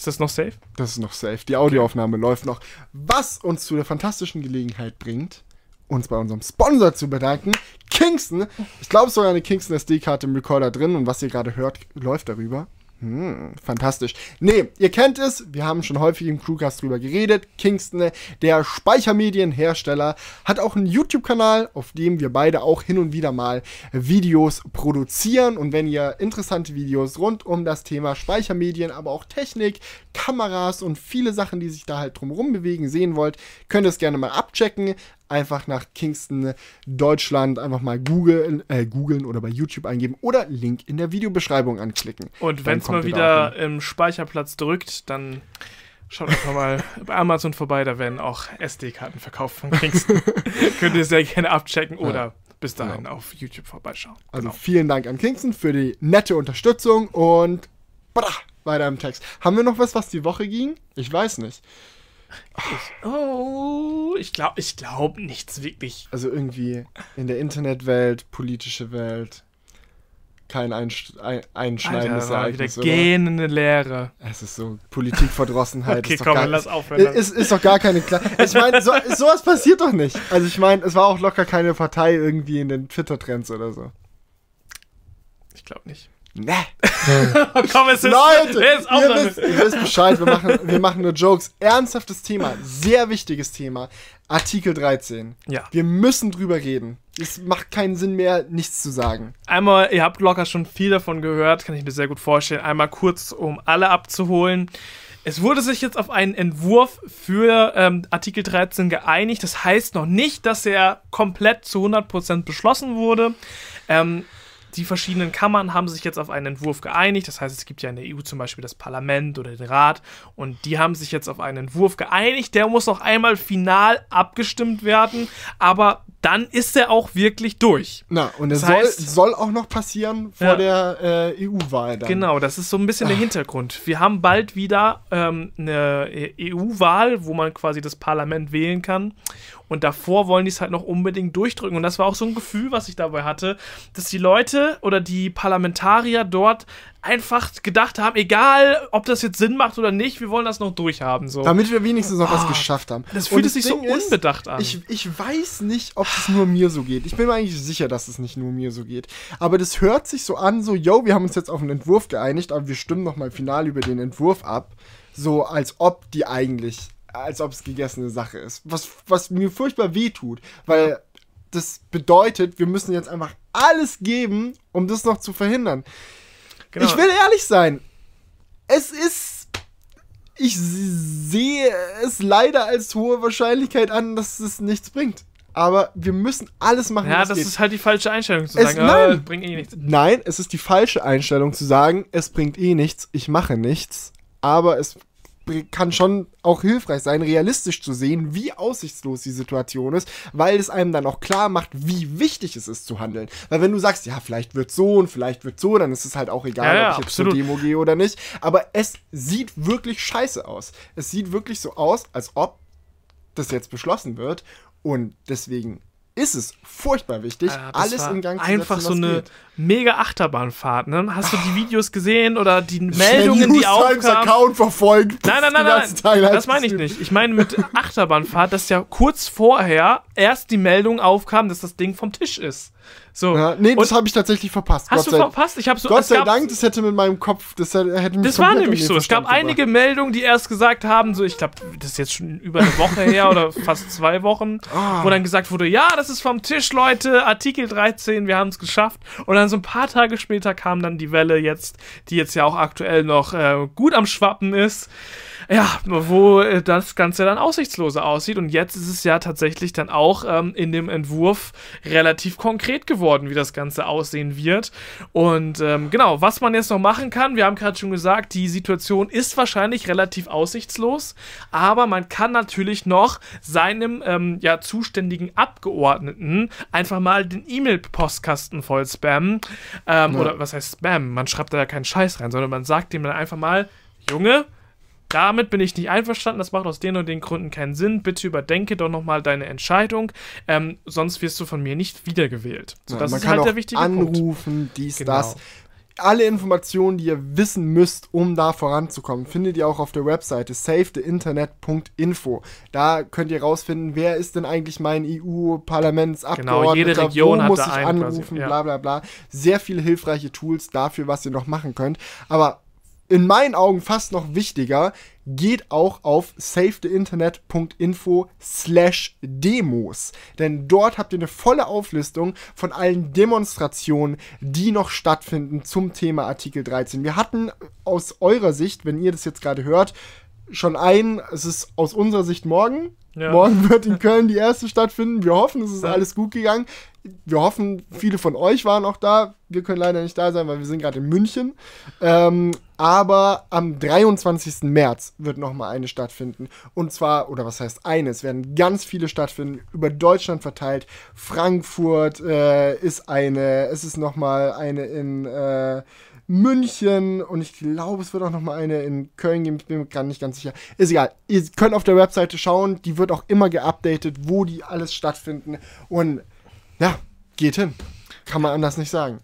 Ist das noch safe? Das ist noch safe. Die Audioaufnahme läuft noch. Was uns zu der fantastischen Gelegenheit bringt, uns bei unserem Sponsor zu bedanken. Kingston. Ich glaube, es ist sogar eine Kingston SD-Karte im Recorder drin und was ihr gerade hört, läuft darüber. Hm, fantastisch. Nee, ihr kennt es, wir haben schon häufig im Crewcast drüber geredet. Kingston, der Speichermedienhersteller, hat auch einen YouTube-Kanal, auf dem wir beide auch hin und wieder mal Videos produzieren. Und wenn ihr interessante Videos rund um das Thema Speichermedien, aber auch Technik, Kameras und viele Sachen, die sich da halt drumherum bewegen, sehen wollt, könnt ihr es gerne mal abchecken einfach nach Kingston Deutschland einfach mal googeln, äh, googeln oder bei YouTube eingeben oder Link in der Videobeschreibung anklicken. Und wenn es mal wieder im Speicherplatz drückt, dann schaut einfach mal *laughs* bei Amazon vorbei, da werden auch SD-Karten verkauft von Kingston. *laughs* Könnt ihr sehr gerne abchecken oder bis dahin auf YouTube vorbeischauen. Also Genau. vielen Dank an Kingston für die nette Unterstützung und brah, weiter im Text. Haben wir noch was, was die Woche ging? Ich weiß nicht. Ich, oh, ich glaube ich glaub nichts wirklich. Also irgendwie in der Internetwelt, politische Welt, kein einsch ein einschneidendes Alter, wieder Ereignis. oder? gähnende Leere. Es ist so Politikverdrossenheit. Okay, ist doch komm, gar, lass aufhören. Ist, ist doch gar keine klar. Ich meine, so, sowas passiert doch nicht. Also ich meine, es war auch locker keine Partei irgendwie in den Twitter-Trends oder so. Ich glaube nicht. Ne. *laughs* Komm, es ist, Leute, es ist ihr, wisst, ihr wisst Bescheid, wir machen, wir machen nur Jokes. Ernsthaftes Thema, sehr wichtiges Thema. Artikel 13. Ja. Wir müssen drüber reden. Es macht keinen Sinn mehr, nichts zu sagen. Einmal, ihr habt locker schon viel davon gehört, kann ich mir sehr gut vorstellen. Einmal kurz, um alle abzuholen. Es wurde sich jetzt auf einen Entwurf für ähm, Artikel 13 geeinigt. Das heißt noch nicht, dass er komplett zu 100% beschlossen wurde. Ähm, die verschiedenen Kammern haben sich jetzt auf einen Entwurf geeinigt. Das heißt, es gibt ja in der EU zum Beispiel das Parlament oder den Rat und die haben sich jetzt auf einen Entwurf geeinigt. Der muss noch einmal final abgestimmt werden, aber dann ist er auch wirklich durch. Na, und es Das soll, heißt- soll auch noch passieren vor Ja. der äh, EU-Wahl. Genau, das ist so ein bisschen der Hintergrund. Wir haben bald wieder ähm, eine EU-Wahl, wo man quasi das Parlament wählen kann. Und davor wollen die es halt noch unbedingt durchdrücken. Und das war auch so ein Gefühl, was ich dabei hatte, dass die Leute oder die Parlamentarier dort einfach gedacht haben, egal ob das jetzt Sinn macht oder nicht, wir wollen das noch durchhaben. So. Damit wir wenigstens noch was Ah, geschafft haben. das fühlt sich so Ding ist, unbedacht an. Ich, ich weiß nicht, ob es nur mir so geht. Ich bin mir eigentlich sicher, dass es nicht nur mir so geht. Aber das hört sich so an, so, yo, wir haben uns jetzt auf einen Entwurf geeinigt, aber wir stimmen nochmal final über den Entwurf ab. So, als ob die eigentlich, als ob es gegessene Sache ist. Was, was mir furchtbar weh tut, weil das bedeutet, wir müssen jetzt einfach alles geben, um das noch zu verhindern. Genau. Ich will ehrlich sein. Es ist. Ich sehe es leider als hohe Wahrscheinlichkeit an, dass es nichts bringt. Aber wir müssen alles machen, ja, das geht. ist halt die falsche Einstellung zu Es- sagen, nein. äh, bringt eh nichts. Nein, es ist die falsche Einstellung zu sagen, es bringt eh nichts, ich mache nichts. Aber es kann schon auch hilfreich sein, realistisch zu sehen, wie aussichtslos die Situation ist, weil es einem dann auch klar macht, wie wichtig es ist zu handeln. Weil wenn du sagst, ja, vielleicht wird so und vielleicht wird so, dann ist es halt auch egal, Ja, ja, ob ich jetzt absolut. zur Demo gehe oder nicht. Aber es sieht wirklich scheiße aus. Es sieht wirklich so aus, als ob das jetzt beschlossen wird. Und deswegen ist es furchtbar wichtig, Ja, das alles in Gang zu Einfach setzen, so was eine geht. mega Achterbahnfahrt. Ne? Hast du die Videos gesehen oder die Meldungen, die aufkamen? Account verfolgt. Nein, nein, nein, nein, Teile das meine ich nicht. Ich meine mit Achterbahnfahrt, dass ja kurz vorher erst die Meldung aufkam, dass das Ding vom Tisch ist. So. Ja, nee, das habe ich tatsächlich verpasst. hast du Gott sei, verpasst? Ich habe so. Gott sei gab- Dank, das hätte mit meinem Kopf, das hätte mich Das war nämlich so. Es gab Verstand einige Meldungen, die erst gesagt haben, so ich glaube, das ist jetzt schon über eine Woche her oder *laughs* fast zwei Wochen, Ah. wo dann gesagt wurde, ja, das ist vom Tisch, Leute, Artikel 13, wir haben es geschafft. Und dann so ein paar Tage später kam dann die Welle jetzt, die jetzt ja auch aktuell noch äh, gut am Schwappen ist. Ja, wo äh, das Ganze dann aussichtsloser aussieht. Und jetzt ist es ja tatsächlich dann auch ähm, in dem Entwurf relativ konkret geworden, wie das Ganze aussehen wird. Und ähm, genau, was man jetzt noch machen kann, wir haben gerade schon gesagt, die Situation ist wahrscheinlich relativ aussichtslos, aber man kann natürlich noch seinem ähm, ja, zuständigen Abgeordneten einfach mal den E-Mail-Postkasten voll spammen. Ähm, Oder was heißt Spam? Man schreibt da ja keinen Scheiß rein, sondern man sagt dem dann einfach mal, Junge, damit bin ich nicht einverstanden, das macht aus den und den Gründen keinen Sinn. Bitte überdenke doch nochmal deine Entscheidung, ähm, sonst wirst du von mir nicht wiedergewählt. So, Ja, das man ist kann halt auch der wichtige Punkt. anrufen, dies, Genau. das. Alle Informationen, die ihr wissen müsst, um da voranzukommen, findet ihr auch auf der Webseite savetheinternet.info. Da könnt ihr rausfinden, wer ist denn eigentlich mein EU-Parlamentsabgeordneter, Genau, jede Region wo hat muss da ich einen quasi, anrufen, ja. bla bla bla. Sehr viele hilfreiche Tools dafür, was ihr noch machen könnt. Aber in meinen Augen fast noch wichtiger, geht auch auf savetheinternet.info slash Demos. Denn dort habt ihr eine volle Auflistung von allen Demonstrationen, die noch stattfinden zum Thema Artikel 13. Wir hatten aus eurer Sicht, wenn ihr das jetzt gerade hört, schon einen, es ist aus unserer Sicht morgen. Ja. Morgen wird in Köln die erste stattfinden. Wir hoffen, es ist Ja. alles gut gegangen. Wir hoffen, viele von euch waren auch da. Wir können leider nicht da sein, weil wir sind gerade in München. Ähm, aber am 23. März wird nochmal eine stattfinden. Und zwar, oder was heißt eine, es werden ganz viele stattfinden, über Deutschland verteilt. Frankfurt äh, ist eine, es ist nochmal eine in äh, München und ich glaube, es wird auch noch mal eine in Köln geben. Ich bin mir gar nicht ganz sicher. Ist egal. Ihr könnt auf der Webseite schauen. Die wird auch immer geupdatet, wo die alles stattfinden. Und ja, geht hin. Kann man anders nicht sagen.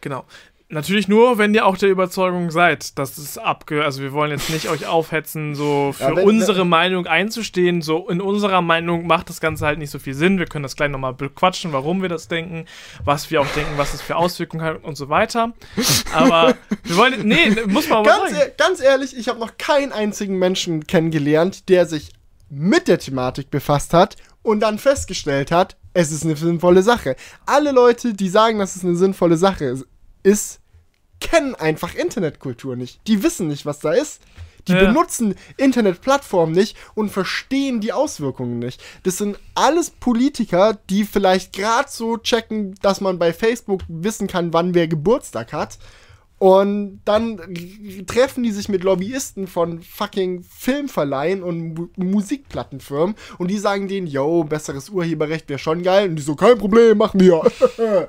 Genau. Natürlich nur, wenn ihr auch der Überzeugung seid, dass es abge... Also wir wollen jetzt nicht euch aufhetzen, so für Ja, wenn- unsere Meinung einzustehen. So in unserer Meinung macht das Ganze halt nicht so viel Sinn. Wir können das gleich nochmal bequatschen, warum wir das denken, was wir auch denken, was es für Auswirkungen hat und so weiter. Aber wir wollen... Nee, muss man aber Ganz, sagen. e- ganz ehrlich, ich habe noch keinen einzigen Menschen kennengelernt, der sich mit der Thematik befasst hat und dann festgestellt hat, es ist eine sinnvolle Sache. Alle Leute, die sagen, dass es eine sinnvolle Sache ist, kennen einfach Internetkultur nicht. Die wissen nicht, was da ist. Die Ja. benutzen Internetplattformen nicht und verstehen die Auswirkungen nicht. Das sind alles Politiker, die vielleicht gerade so checken, dass man bei Facebook wissen kann, wann wer Geburtstag hat. Und dann treffen die sich mit Lobbyisten von fucking Filmverleihen und Mu Musikplattenfirmen und die sagen denen, yo, besseres Urheberrecht wäre schon geil. Und die so, kein Problem, machen wir. *laughs*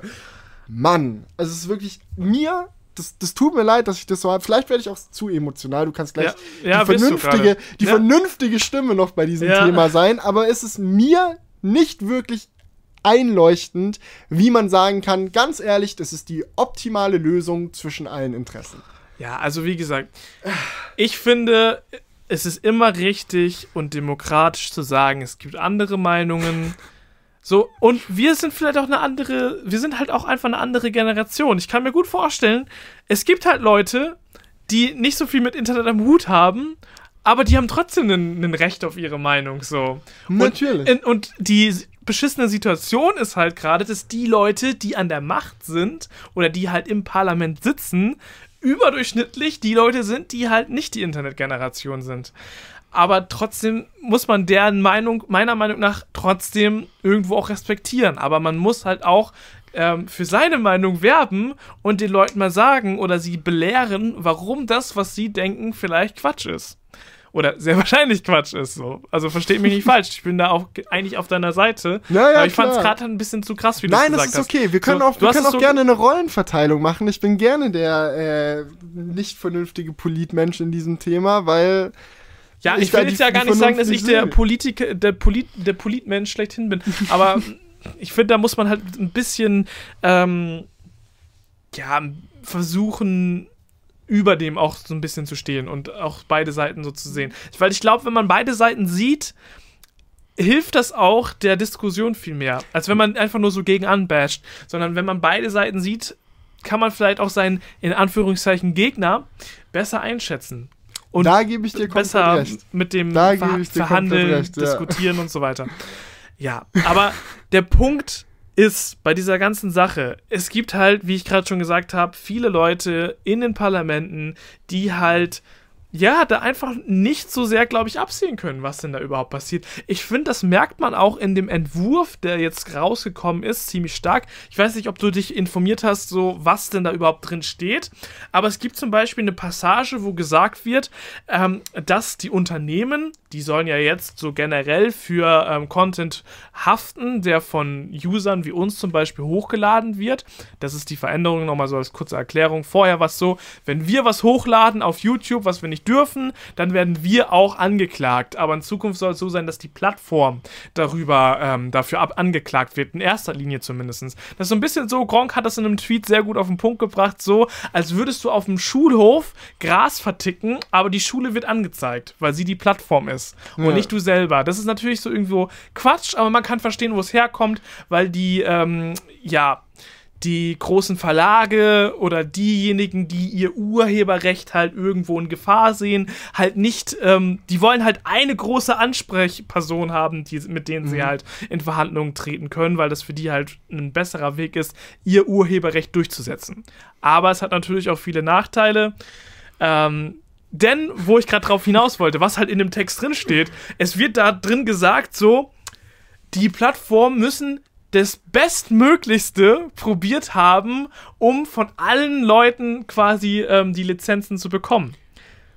Mann, also es ist wirklich mir, das, das tut mir leid, dass ich das so habe. Vielleicht werde ich auch zu emotional. Du kannst gleich Ja, ja, die vernünftige, die Ja. vernünftige Stimme noch bei diesem. Thema sein, aber es ist mir nicht wirklich einleuchtend, wie man sagen kann, ganz ehrlich, das ist die optimale Lösung zwischen allen Interessen. Ja, also wie gesagt, ich finde, es ist immer richtig und demokratisch zu sagen, es gibt andere Meinungen. So, und wir sind vielleicht auch eine andere, wir sind halt auch einfach eine andere Generation. Ich kann mir gut vorstellen, es gibt halt Leute, die nicht so viel mit Internet am Hut haben, aber die haben trotzdem ein, Recht auf ihre Meinung, so. Natürlich. Und, und die beschissene Situation ist halt gerade, dass die Leute, die an der Macht sind oder die halt im Parlament sitzen, überdurchschnittlich die Leute sind, die halt nicht die Internetgeneration sind. Aber trotzdem muss man deren Meinung, meiner Meinung nach, trotzdem irgendwo auch respektieren. Aber man muss halt auch ähm, für seine Meinung werben und den Leuten mal sagen oder sie belehren, warum das, was sie denken, vielleicht Quatsch ist. Oder sehr *laughs* wahrscheinlich Quatsch ist so. Also versteht mich nicht falsch. Ich bin da auch ge- eigentlich auf deiner Seite. Ja, ja, aber ich fand es gerade ein bisschen zu krass, wie du Nein, es das gesagt ist okay. Wir können So, auch, wir hast können auch so- gerne eine Rollenverteilung machen. Ich bin gerne der äh, nicht vernünftige Politmensch in diesem Thema, weil Ja, ich will jetzt ja gar nicht sagen, dass ich der. Politiker, der Polit, der Politmensch schlechthin bin. Aber ich finde, da muss man halt ein bisschen ähm, ja, versuchen, über dem auch so ein bisschen zu stehen und auch beide Seiten so zu sehen. Weil ich glaube, wenn man beide Seiten sieht, hilft das auch der Diskussion viel mehr, als wenn man einfach nur so gegen anbasht. Sondern wenn man beide Seiten sieht, kann man vielleicht auch seinen, in Anführungszeichen, Gegner besser einschätzen. Und da gebe ich dir besser recht. mit dem Da Ver Verhandeln, recht, ja. diskutieren und so weiter. Ja, aber der Punkt ist bei dieser ganzen Sache, es gibt halt, wie ich gerade schon gesagt habe, viele Leute in den Parlamenten, die halt ja, da einfach nicht so sehr, glaube ich, absehen können, was denn da überhaupt passiert. Ich finde, das merkt man auch in dem Entwurf, der jetzt rausgekommen ist, ziemlich stark. Ich weiß nicht, ob du dich informiert hast, so was denn da überhaupt drin steht, aber es gibt zum Beispiel eine Passage, wo gesagt wird, ähm, dass die Unternehmen, die sollen ja jetzt so generell für ähm, Content haften, der von Usern wie uns zum Beispiel hochgeladen wird. Das ist die Veränderung, nochmal so als kurze Erklärung. Vorher war es so, wenn wir was hochladen auf YouTube, was wir nicht dürfen, dann werden wir auch angeklagt. Aber in Zukunft soll es so sein, dass die Plattform darüber ähm, dafür ab angeklagt wird, in erster Linie zumindest. Das ist so ein bisschen so, Gronk hat das in einem Tweet sehr gut auf den Punkt gebracht, so als würdest du auf dem Schulhof Gras verticken, aber die Schule wird angezeigt, weil sie die Plattform ist und Ja. nicht du selber. Das ist natürlich so irgendwo Quatsch, aber man kann verstehen, wo es herkommt, weil die, ähm, ja, die großen Verlage oder diejenigen, die ihr Urheberrecht halt irgendwo in Gefahr sehen, halt nicht, ähm, die wollen halt eine große Ansprechperson haben, die, mit denen sie halt in Verhandlungen treten können, weil das für die halt ein besserer Weg ist, ihr Urheberrecht durchzusetzen. Aber es hat natürlich auch viele Nachteile. Ähm, denn, wo ich gerade drauf hinaus wollte, was halt in dem Text drin steht, es wird da drin gesagt, so, die Plattformen müssen das Bestmöglichste probiert haben, um von allen Leuten quasi ähm, die Lizenzen zu bekommen.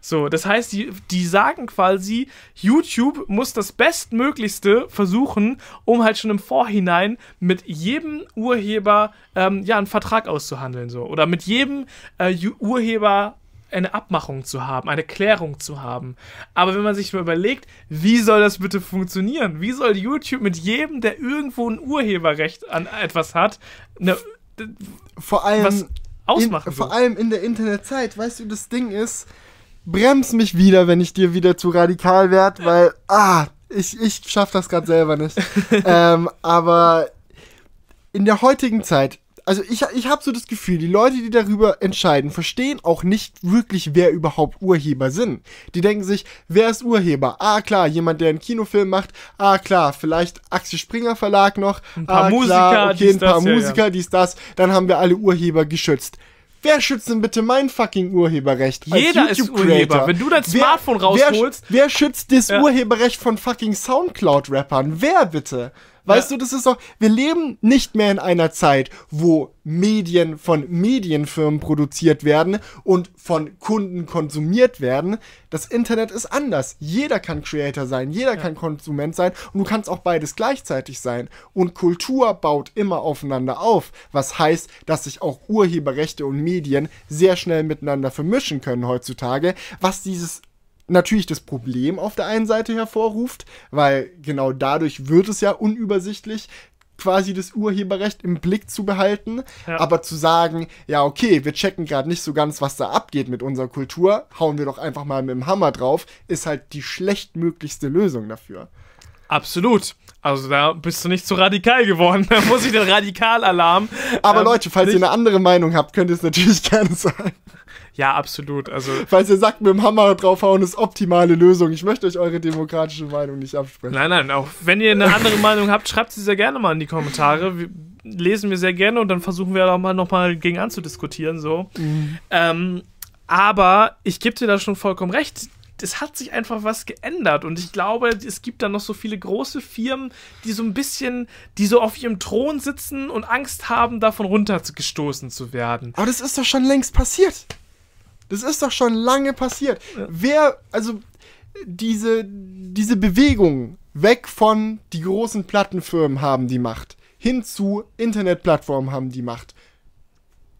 So, das heißt, die, die sagen quasi, YouTube muss das Bestmöglichste versuchen, um halt schon im Vorhinein mit jedem Urheber ähm, ja einen Vertrag auszuhandeln, so. Oder mit jedem äh, Urheber eine Abmachung zu haben, eine Klärung zu haben. Aber wenn man sich mal überlegt, wie soll das bitte funktionieren? Wie soll YouTube mit jedem, der irgendwo ein Urheberrecht an etwas hat, eine, vor allem was ausmachen? In, vor allem in der Internetzeit, weißt du, das Ding ist, brems mich wieder, wenn ich dir wieder zu radikal werde, weil, ah, ich, ich schaff das gerade selber nicht. *laughs* ähm, aber in der heutigen Zeit also ich, ich habe so das Gefühl, die Leute, die darüber entscheiden, verstehen auch nicht wirklich, wer überhaupt Urheber sind. Die denken sich, wer ist Urheber? Ah, klar, jemand, der einen Kinofilm macht. Ah, klar, vielleicht Axel Springer Verlag noch. Ein paar ah, Musiker, klar, okay, ein paar das, Musiker, ja, ja. dies, das. Dann haben wir alle Urheber geschützt. Wer schützt denn bitte mein fucking Urheberrecht? Jeder ist? Urheber. Wenn du dein Wer- Smartphone wer, rausholst- Wer, schützt das Ja. Urheberrecht von fucking Soundcloud-Rappern? Wer bitte? Weißt Ja. du, das ist doch, wir leben nicht mehr in einer Zeit, wo Medien von Medienfirmen produziert werden und von Kunden konsumiert werden. Das Internet ist anders. Jeder kann Creator sein, jeder kann Konsument sein und du kannst auch beides gleichzeitig sein. Und Kultur baut immer aufeinander auf, was heißt, dass sich auch Urheberrechte und Medien sehr schnell miteinander vermischen können heutzutage, was dieses natürlich das Problem auf der einen Seite hervorruft, weil genau dadurch wird es ja unübersichtlich, quasi das Urheberrecht im Blick zu behalten, Ja. aber zu sagen, ja okay, wir checken gerade nicht so ganz, was da abgeht mit unserer Kultur, hauen wir doch einfach mal mit dem Hammer drauf, ist halt die schlechtmöglichste Lösung dafür. Absolut. Also da bist du nicht zu radikal geworden. *laughs* Da muss ich den Radikalalarm. Aber ähm, Leute, falls ihr eine andere Meinung habt, könnt ihr es natürlich *laughs* gerne sagen. Ja, absolut. Also *laughs* Falls ihr sagt, mit dem Hammer draufhauen ist optimale Lösung. Ich möchte euch eure demokratische Meinung nicht absprechen. Nein, nein, auch wenn ihr eine andere Meinung habt, schreibt sie sehr gerne mal in die Kommentare. Wir lesen wir sehr gerne und dann versuchen wir da mal nochmal gegen anzudiskutieren. So. Ähm, aber ich gebe dir da schon vollkommen recht. Es hat sich einfach was geändert und ich glaube, es gibt da noch so viele große Firmen, die so ein bisschen, die so auf ihrem Thron sitzen und Angst haben, davon runtergestoßen zu werden. Aber das ist doch schon längst passiert. Das ist doch schon lange passiert. Wer, also diese, diese Bewegung weg von die großen Plattenfirmen haben die Macht, hin zu Internetplattformen haben die Macht,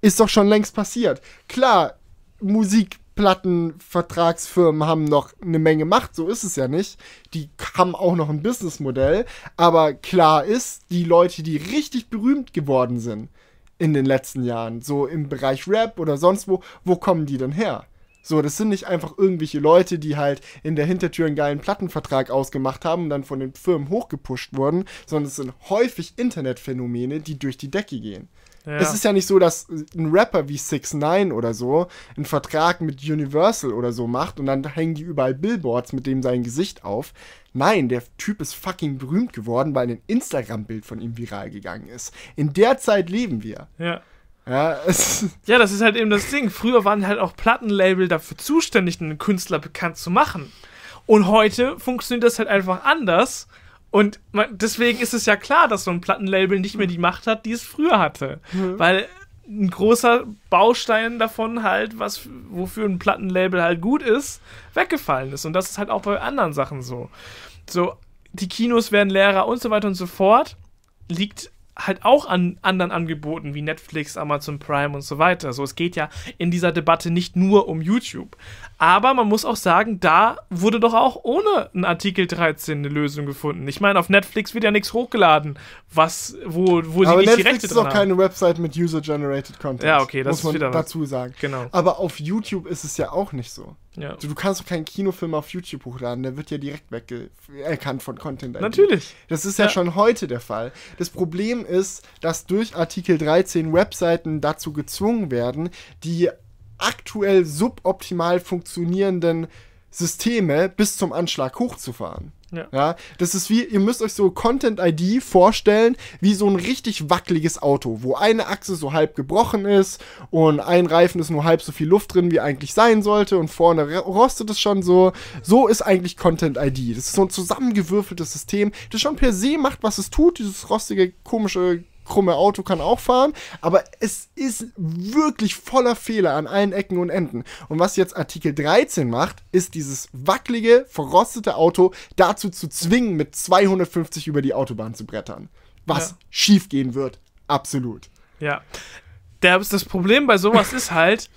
ist doch schon längst passiert. Klar, Musikplattenvertragsfirmen haben noch eine Menge Macht, so ist es ja nicht. Die haben auch noch ein Businessmodell, aber klar ist, die Leute, die richtig berühmt geworden sind in den letzten Jahren, so im Bereich Rap oder sonst wo, wo kommen die denn her? So, das sind nicht einfach irgendwelche Leute, die halt in der Hintertür einen geilen Plattenvertrag ausgemacht haben und dann von den Firmen hochgepusht wurden, sondern es sind häufig Internetphänomene, die durch die Decke gehen. Ja. Es ist ja nicht so, dass ein Rapper wie 6 9 oder so einen Vertrag mit Universal oder so macht und dann hängen die überall Billboards mit dem sein Gesicht auf. Nein, der Typ ist fucking berühmt geworden, weil ein Instagram-Bild von ihm viral gegangen ist. In der Zeit leben wir. ja. Ja, *laughs* Ja, das ist halt eben das Ding. Früher waren halt auch Plattenlabel dafür zuständig, einen Künstler bekannt zu machen. Und heute funktioniert das halt einfach anders. Und man, deswegen ist es ja klar, dass so ein Plattenlabel nicht mehr die Macht hat, die es früher hatte. Weil ein großer Baustein davon halt, was wofür ein Plattenlabel halt gut ist, weggefallen ist. Und das ist halt auch bei anderen Sachen so. So, die Kinos werden leerer und so weiter und so fort. Liegt halt auch an anderen Angeboten wie Netflix, Amazon Prime und so weiter. So, es geht ja in dieser Debatte nicht nur um YouTube. Aber man muss auch sagen, da wurde doch auch ohne einen Artikel 13 eine Lösung gefunden. Ich meine, auf Netflix wird ja nichts hochgeladen, was, wo, wo sie aber nicht die Netflix Rechte ist dran auch haben. keine Website mit User-Generated Content. Ja, okay, das muss ist man dazu sagen. Genau. Aber auf YouTube ist es ja auch nicht so. Ja. Also, du kannst doch keinen Kinofilm auf YouTube hochladen, der wird ja direkt weggerkannt von Content. ID. Natürlich. Das ist ja, Ja. schon heute der Fall. Das Problem ist, dass durch Artikel 13 Webseiten dazu gezwungen werden, die aktuell suboptimal funktionierenden Systeme bis zum Anschlag hochzufahren. Ja. Ja, das ist wie, ihr müsst euch so Content ID vorstellen, wie so ein richtig wackeliges Auto, wo eine Achse so halb gebrochen ist und ein Reifen ist nur halb so viel Luft drin, wie eigentlich sein sollte und vorne ro- rostet es schon so. So ist eigentlich Content ID. Das ist so ein zusammengewürfeltes System, das schon per se macht, was es tut, dieses rostige, komische krumme Auto kann auch fahren, aber es ist wirklich voller Fehler an allen Ecken und Enden. Und was jetzt Artikel 13 macht, ist dieses wackelige, verrostete Auto dazu zu zwingen, mit 250 über die Autobahn zu brettern. Was Ja. schief gehen wird. Absolut. Ja. Das Problem bei sowas ist halt,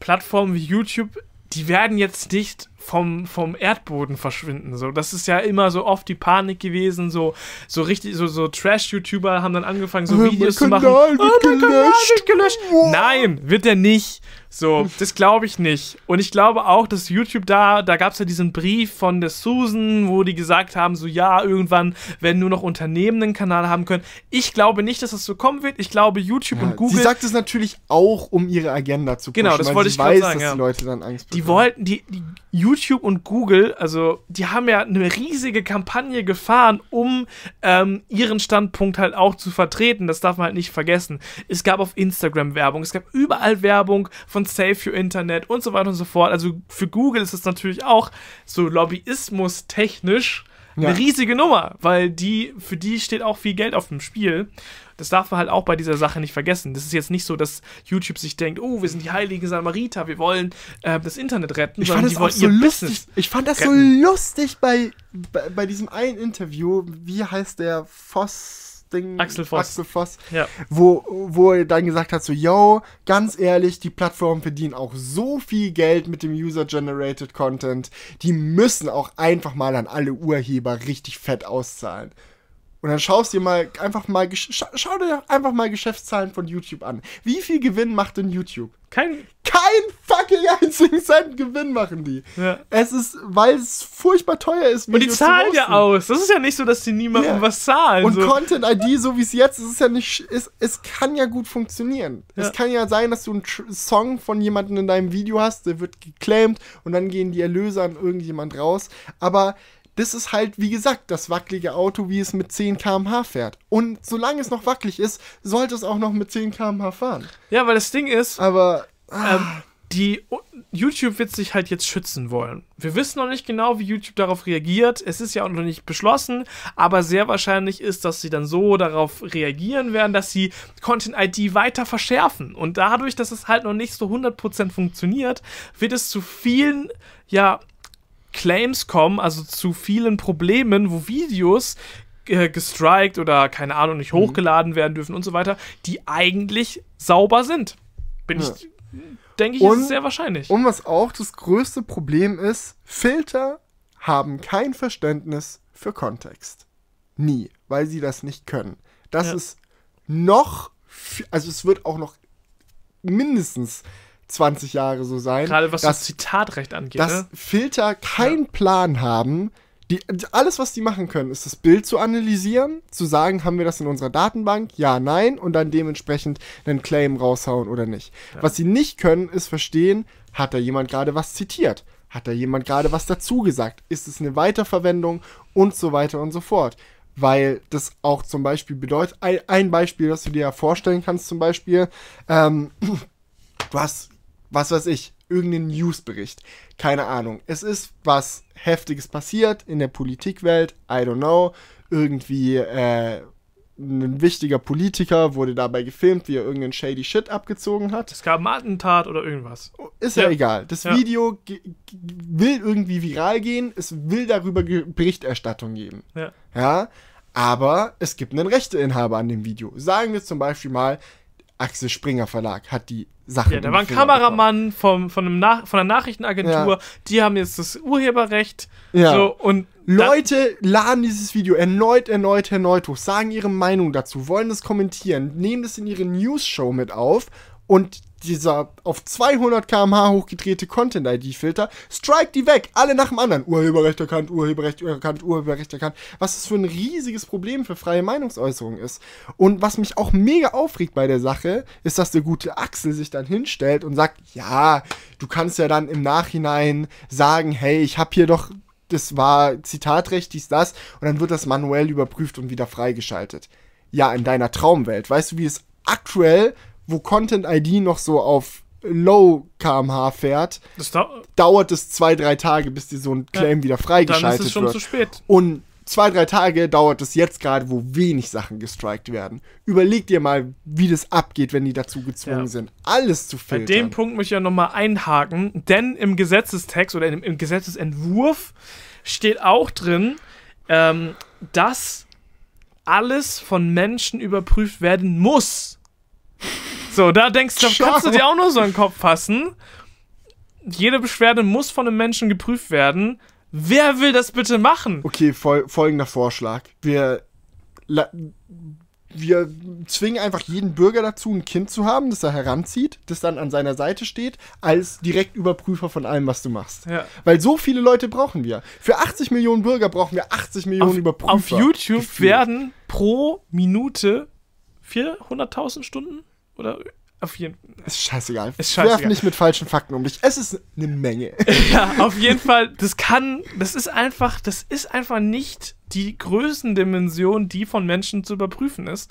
Plattformen wie YouTube, die werden jetzt nicht vom, vom Erdboden verschwinden. So, das ist ja immer so oft die Panik gewesen. So, so richtig, so, so Trash-YouTuber haben dann angefangen, so Äh, Videos zu machen. Wird "Ah, mein Kanal gelöscht." wird gelöscht. Wow. Nein, wird er nicht. So, das glaube ich nicht. Und ich glaube auch, dass YouTube da, da gab es ja diesen Brief von der Susan, wo die gesagt haben, so ja, irgendwann werden nur noch Unternehmen einen Kanal haben können. Ich glaube nicht, dass das so kommen wird. Ich glaube, YouTube und Google Sie sagt es natürlich auch, um ihre Agenda zu pushen, Genau, das wollte ich weiß, sagen, dass ja. die Leute dann Angst Die bekommen. wollten, die, die YouTube und Google, also die haben ja eine riesige Kampagne gefahren, um ähm, ihren Standpunkt halt auch zu vertreten. Das darf man halt nicht vergessen. Es gab auf Instagram Werbung, es gab überall Werbung von Save Your Internet und so weiter und so fort. Also für Google ist es natürlich auch so Lobbyismus technisch Ja. eine riesige Nummer, weil die, für die steht auch viel Geld auf dem Spiel. Das darf man halt auch bei dieser Sache nicht vergessen. Das ist jetzt nicht so, dass YouTube sich denkt, oh, wir sind die heiligen Samariter, wir wollen äh, das Internet retten, Ich fand die das wollen so ihr lustig. Business. Ich fand das retten. so lustig bei, bei, bei diesem einen Interview. Wie heißt der Voss? Ding? Axel Voss. Axel Voss. Ja. Wo, wo er dann gesagt hat, so, yo, ganz ehrlich, die Plattformen verdienen auch so viel Geld mit dem User-Generated Content. Die müssen auch einfach mal an alle Urheber richtig fett auszahlen. Und dann schaust dir mal einfach mal, scha schau dir einfach mal Geschäftszahlen von YouTube an. Wie viel Gewinn macht denn YouTube? Kein. Kein fucking einzigen Cent Gewinn machen die. Ja. Es ist, weil es furchtbar teuer ist. Und die Videos zahlen ja aus. Das ist ja nicht so, dass die niemandem Ja. was zahlen. Und so. Content ID, so wie es jetzt ist, ist ja nicht, ist, es kann ja gut funktionieren. Ja. Es kann ja sein, dass du einen Tr- Song von jemandem in deinem Video hast, der wird geclaimed und dann gehen die Erlöse an irgendjemand raus. Aber das ist halt, wie gesagt, das wackelige Auto, wie es mit 10 km/h fährt. Und solange es noch wackelig ist, sollte es auch noch mit 10 km/h fahren. ja, weil das Ding ist, Aber ähm, die YouTube wird sich halt jetzt schützen wollen. Wir wissen noch nicht genau, wie YouTube darauf reagiert. Es ist ja auch noch nicht beschlossen, aber sehr wahrscheinlich ist, dass sie dann so darauf reagieren werden, dass sie Content ID weiter verschärfen. Und dadurch, dass es halt noch nicht so 100% funktioniert, wird es zu vielen, ja, Claims kommen, also zu vielen Problemen, wo Videos äh, gestrikt oder keine Ahnung nicht Mhm. hochgeladen werden dürfen und so weiter, die eigentlich sauber sind. Bin Ja. ich, denke ich, ist Und- es sehr wahrscheinlich. Und was auch das größte Problem ist, Filter haben kein Verständnis für Kontext. Nie, weil sie das nicht können. Das Ja. ist noch, also es wird auch noch mindestens 20 Jahre so sein, Gerade was dass, das Zitatrecht angeht. dass ne? Filter keinen Plan haben. Die, alles, was die machen können, ist das Bild zu analysieren, zu sagen, haben wir das in unserer Datenbank? Ja, nein, und dann dementsprechend einen Claim raushauen oder nicht. Was sie nicht können, ist verstehen, hat da jemand gerade was zitiert? Hat da jemand gerade was dazu gesagt? Ist es eine Weiterverwendung? Und so weiter und so fort. Weil das auch zum Beispiel bedeutet, ein, ein Beispiel, das du dir ja vorstellen kannst, zum Beispiel, ähm, *clears throat* du hast, was weiß ich, irgendeinen Newsbericht. Keine Ahnung. Es ist was Heftiges passiert in der Politikwelt. I don't know. Irgendwie, äh, ein wichtiger Politiker wurde dabei gefilmt, wie er irgendeinen shady Shit abgezogen hat. Es gab ein Attentat oder irgendwas. Ist ja, Ja. egal. Das Ja. Video will irgendwie viral gehen. Es will darüber Berichterstattung geben. Ja. Ja, aber es gibt einen Rechteinhaber an dem Video. Sagen wir zum Beispiel mal, Axel Springer Verlag hat die Sache. Ja, da war ein Kameramann vom, von, einem Nach von einer Nachrichtenagentur. Ja. Die haben jetzt das Urheberrecht. Ja. So, und Leute laden dieses Video erneut, erneut, erneut hoch, sagen ihre Meinung dazu, wollen das kommentieren, nehmen das in ihre News-Show mit auf und dieser auf 200 km/h hochgedrehte Content-ID-Filter, strike die weg, alle nach dem anderen. Urheberrecht erkannt, Urheberrecht erkannt, Urheberrecht erkannt. Was das für ein riesiges Problem für freie Meinungsäußerung ist. Und was mich auch mega aufregt bei der Sache, ist, dass der gute Axel sich dann hinstellt und sagt, ja, du kannst ja dann im Nachhinein sagen, hey, ich habe hier doch das war Zitatrecht, dies, das, und dann wird das manuell überprüft und wieder freigeschaltet. Ja, in deiner Traumwelt. Weißt du, wie es aktuell, wo Content ID noch so auf Low kmh fährt, dau dauert es zwei, drei Tage, bis dir so ein Claim wieder dann freigeschaltet ist es schon wird. zu spät. Und zwei, drei Tage dauert es jetzt gerade, wo wenig Sachen gestrikt werden. Überleg dir mal, wie das abgeht, wenn die dazu gezwungen Ja. sind, alles zu Bei filtern. dem Punkt möchte ich ja nochmal einhaken, denn im Gesetzestext oder im, im Gesetzesentwurf steht auch drin, ähm, dass alles von Menschen überprüft werden muss. So, da denkst du, da kannst du dir auch nur so in den Kopf fassen. Jede Beschwerde muss von einem Menschen geprüft werden. Wer will das bitte machen? Okay, fol folgender Vorschlag. Wir, wir zwingen einfach jeden Bürger dazu, ein Kind zu haben, das er heranzieht, das dann an seiner Seite steht, als Direktüberprüfer von allem, was du machst. Ja. Weil so viele Leute brauchen wir. Für 80 Millionen Bürger brauchen wir 80 Millionen Auf, Überprüfer. auf YouTube gefühlt. werden pro Minute 400.000 Stunden oder auf jeden Ist scheißegal. Ist scheißegal. Werf nicht mit falschen Fakten um dich. Es ist eine Menge. *laughs* Ja, auf jeden Fall, das kann, das ist einfach, das ist einfach nicht die Größendimension, die von Menschen zu überprüfen ist.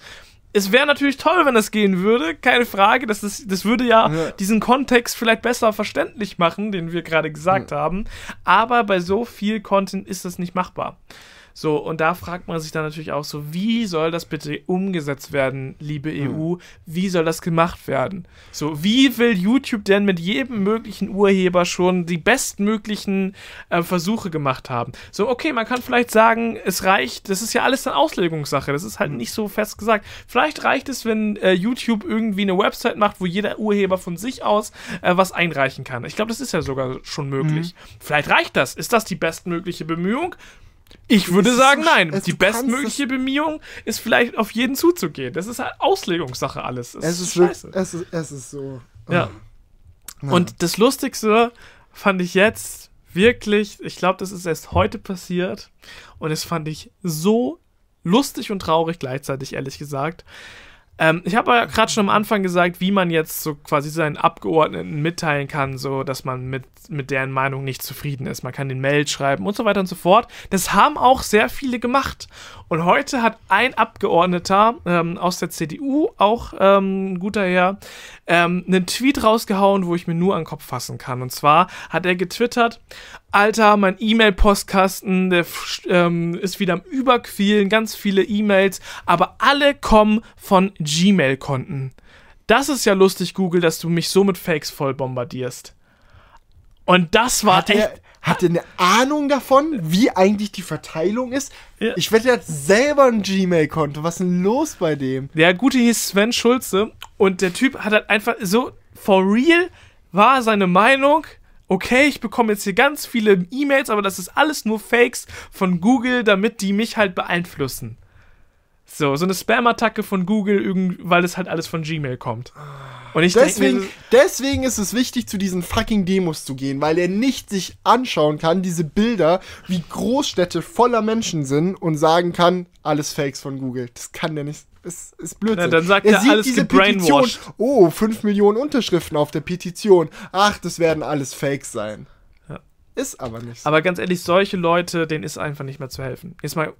Es wäre natürlich toll, wenn das gehen würde, keine Frage. Das, ist, das würde ja, Ja. diesen Kontext vielleicht besser verständlich machen, den wir gerade gesagt haben. Aber bei so viel Content ist das nicht machbar. So, und da fragt man sich dann natürlich auch so, wie soll das bitte umgesetzt werden, liebe EU? Wie soll das gemacht werden? So, wie will YouTube denn mit jedem möglichen Urheber schon die bestmöglichen äh, Versuche gemacht haben? So, okay, man kann vielleicht sagen, es reicht, das ist ja alles eine Auslegungssache, das ist halt nicht so fest gesagt. Vielleicht reicht es, wenn äh, YouTube irgendwie eine Website macht, wo jeder Urheber von sich aus äh, was einreichen kann. Ich glaube, das ist ja sogar schon möglich. Vielleicht reicht das. Ist das die bestmögliche Bemühung? Ich würde Es sagen, nein. es- die bestmögliche Bemühung ist vielleicht auf jeden zuzugehen. Das ist halt Auslegungssache alles. Das Es ist, scheiße. es ist, es ist so. Ja. Und das Lustigste fand ich jetzt wirklich, ich glaube, das ist erst heute passiert. Und es fand ich so lustig und traurig gleichzeitig, ehrlich gesagt. Ähm, ich habe ja gerade schon am Anfang gesagt, wie man jetzt so quasi seinen Abgeordneten mitteilen kann, so dass man mit, mit deren Meinung nicht zufrieden ist. Man kann den Mail schreiben und so weiter und so fort. Das haben auch sehr viele gemacht. Und heute hat ein Abgeordneter ähm, aus der CDU, auch ähm, ein guter Herr, ähm, einen Tweet rausgehauen, wo ich mir nur an den Kopf fassen kann. Und zwar hat er getwittert, Alter, mein E-Mail-Postkasten, der ähm, ist wieder am Überquillen, ganz viele E-Mails, aber alle kommen von Gmail-Konten. Das ist ja lustig, Google, dass du mich so mit Fakes voll bombardierst. Und das war Hat echt. er, hat er eine Ahnung davon, wie eigentlich die Verteilung ist? Ja. Ich wette, er hat selber ein Gmail-Konto. Was ist denn los bei dem? Der gute hieß Sven Schulze und der Typ hat halt einfach so, for real war seine Meinung, okay, ich bekomme jetzt hier ganz viele E-Mails, aber das ist alles nur Fakes von Google, damit die mich halt beeinflussen. So, so eine Spam-Attacke von Google, weil das halt alles von Gmail kommt. Und ich denke Deswegen, mir, deswegen ist es wichtig, zu diesen fucking Demos zu gehen, weil er nicht sich anschauen kann, diese Bilder, wie Großstädte voller Menschen sind und sagen kann, alles Fakes von Google. Das kann der nicht. Es ist Blödsinn. Na, dann sagt er, sieht alles diese. Petition. Oh, 5 Millionen Unterschriften auf der Petition. Ach, das werden alles Fakes sein. Ja. Ist aber nicht so. aber ganz ehrlich, solche Leute, denen ist einfach nicht mehr zu helfen. Jetzt mal,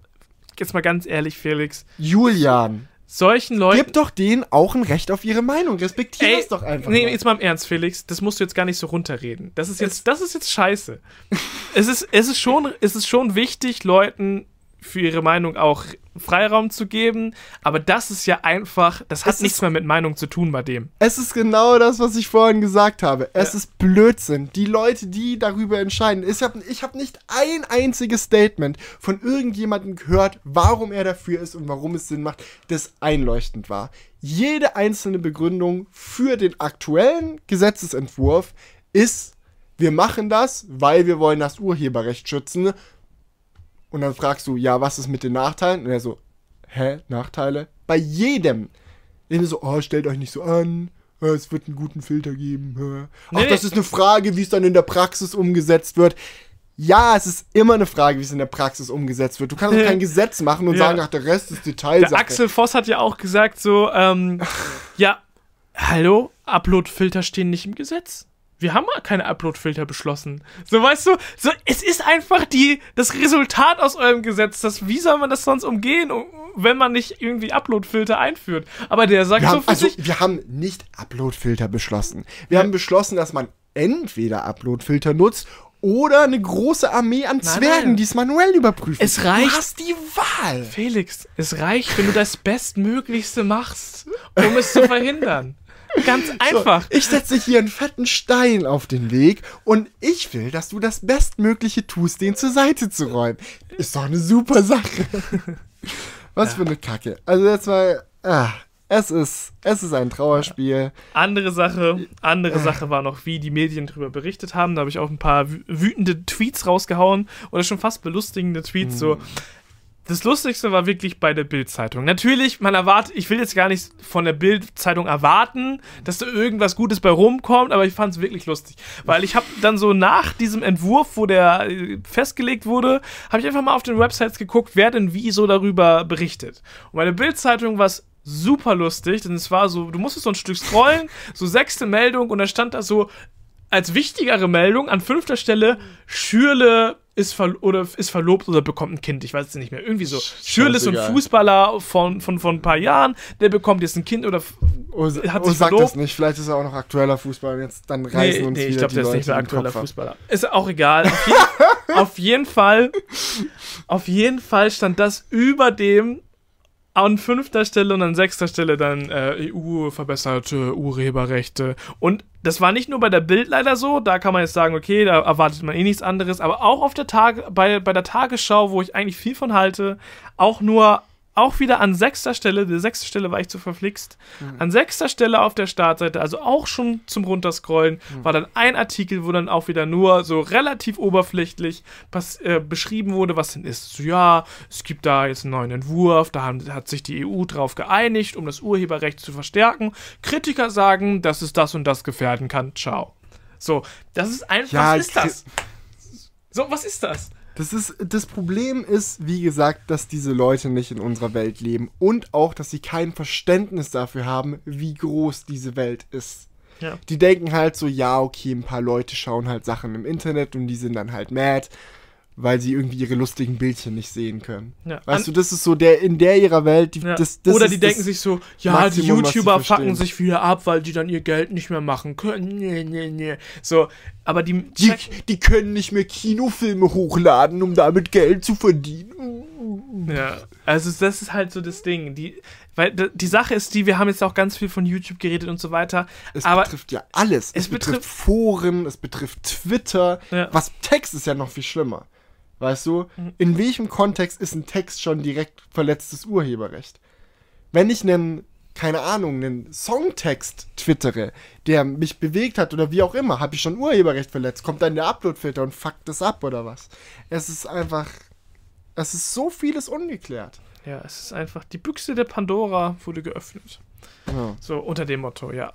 jetzt mal ganz ehrlich, Felix, Julian, solchen Leuten. gib doch denen auch ein Recht auf ihre Meinung. Respektier Ey, das doch einfach. Nee, mal. jetzt mal im Ernst, Felix, das musst du jetzt gar nicht so runterreden. Das ist jetzt, das ist jetzt scheiße. es, ist, es, ist schon, es ist schon wichtig, Leuten für ihre Meinung auch Freiraum zu geben, aber das ist ja einfach, das hat Es nichts ist- mehr mit Meinung zu tun bei dem. Es ist genau das, was ich vorhin gesagt habe. Es Ja. ist Blödsinn. Die Leute, die darüber entscheiden. Ich habe ich hab nicht ein einziges Statement von irgendjemandem gehört, warum er dafür ist und warum es Sinn macht, das einleuchtend war. Jede einzelne Begründung für den aktuellen Gesetzesentwurf ist, wir machen das, weil wir wollen das Urheberrecht schützen. Und dann fragst du, ja, was ist mit den Nachteilen? Und er so, hä, Nachteile? Bei jedem. Immer so, oh, stellt euch nicht so an. äh, Es wird einen guten Filter geben. Ach, Nee, das nee. ist eine Frage, wie es dann in der Praxis umgesetzt wird. Ja, es ist immer eine Frage, wie es in der Praxis umgesetzt wird. Du kannst kein *laughs* Gesetz machen und Ja. sagen, ach, der Rest ist Detailsache. Der Axel Voss hat ja auch gesagt so, ähm, *laughs* ja, hallo, Uploadfilter stehen nicht im Gesetz. Wir haben mal keine Uploadfilter beschlossen. So, weißt du, so, es ist einfach die, das Resultat aus eurem Gesetz. Das, wie soll man das sonst umgehen, um- wenn man nicht irgendwie Uploadfilter einführt? Aber der sagt Wir so haben, für also, sich, wir haben nicht Uploadfilter beschlossen. Wir haben beschlossen, dass man entweder Uploadfilter nutzt oder eine große Armee an Nein, Zwergen, die es manuell überprüfen. Es reicht- Du hast die Wahl. Felix, es reicht, wenn du das Bestmöglichste machst, um es zu verhindern. Ganz einfach. So, ich setze hier einen fetten Stein auf den Weg und ich will, dass du das Bestmögliche tust, den zur Seite zu räumen. Ist doch eine super Sache. *laughs* Was für eine Kacke. Also jetzt mal, ah, es ist, es ist ein Trauerspiel. Andere Sache, andere Sache war noch, wie die Medien darüber berichtet haben. Da habe ich auch ein paar wü- wütende Tweets rausgehauen oder schon fast belustigende Tweets. So, das Lustigste war wirklich bei der Bild-Zeitung. Natürlich, man erwartet, ich will jetzt gar nicht von der Bild-Zeitung erwarten, dass da irgendwas Gutes bei rumkommt, aber ich fand es wirklich lustig. Weil ich habe dann so nach diesem Entwurf, wo der äh, festgelegt wurde, habe ich einfach mal auf den Websites geguckt, wer denn wie so darüber berichtet. Und bei der Bild-Zeitung war es super lustig, denn es war so, du musstest so ein Stück scrollen, so sechste Meldung und da stand da so als wichtigere Meldung an fünfter Stelle Schürle ist, ver oder ist verlobt oder bekommt ein Kind. Ich weiß es nicht mehr. Irgendwie so. Schürle ist so ein. Fußballer von, von, von ein paar Jahren, der bekommt jetzt ein Kind oder. f- Oh, Hat oh sich sag verlobt. das nicht. Vielleicht ist er auch noch aktueller Fußball und jetzt dann reißen Nee, uns nee wieder ich glaube, die der ist nicht mehr aktueller. Fußballer. Ist auch egal. Auf, je *laughs* auf jeden Fall. Auf jeden Fall stand das über dem an fünfter Stelle und an sechster Stelle dann äh, EU verbesserte Urheberrechte. Und das war nicht nur bei der Bild leider so, da kann man jetzt sagen, okay, da erwartet man eh nichts anderes, aber auch auf der Tag bei, bei der Tagesschau, wo ich eigentlich viel von halte, auch nur auch wieder an sechster Stelle, die sechste Stelle war ich zu verflixt, an sechster Stelle auf der Startseite, also auch schon zum Runterscrollen, war dann ein Artikel, wo dann auch wieder nur so relativ oberflächlich äh, beschrieben wurde, was denn ist. So, ja, es gibt da jetzt einen neuen Entwurf, da haben, hat sich die EU drauf geeinigt, um das Urheberrecht zu verstärken. Kritiker sagen, dass es das und das gefährden kann. Ciao. So, das ist einfach, Ja, was ist das? So, was ist das? Das, ist, das Problem ist, wie gesagt, dass diese Leute nicht in unserer Welt leben und auch, dass sie kein Verständnis dafür haben, wie groß diese Welt ist. Ja. Die denken halt so, ja, okay, ein paar Leute schauen halt Sachen im Internet und die sind dann halt mad, weil sie irgendwie ihre lustigen Bildchen nicht sehen können. Ja. Weißt An- du, das ist so der in der ihrer Welt, die, Ja. das, das Oder die denken sich so, ja, Maximum, die YouTuber fucken sich wieder ab, weil die dann ihr Geld nicht mehr machen können. Nee, nee, nee. So, aber die, die, die können nicht mehr Kinofilme hochladen, um damit Geld zu verdienen. Ja, also das ist halt so das Ding. Die, weil die Sache ist die, wir haben jetzt auch ganz viel von YouTube geredet und so weiter. Es betrifft ja alles. Es, es betrifft, betrifft- Foren, es betrifft Twitter. Ja. Was Text ist ja noch viel schlimmer. Weißt du? Mhm. In welchem Kontext ist ein Text schon direkt verletztes Urheberrecht? Wenn ich einen, keine Ahnung, einen Songtext twittere, der mich bewegt hat oder wie auch immer, habe ich schon Urheberrecht verletzt. Kommt dann der Uploadfilter und fuckt das ab oder was? Es ist einfach. Es ist so vieles ungeklärt. ja, es ist einfach, die Büchse der Pandora wurde geöffnet. Ja. So unter dem Motto, ja.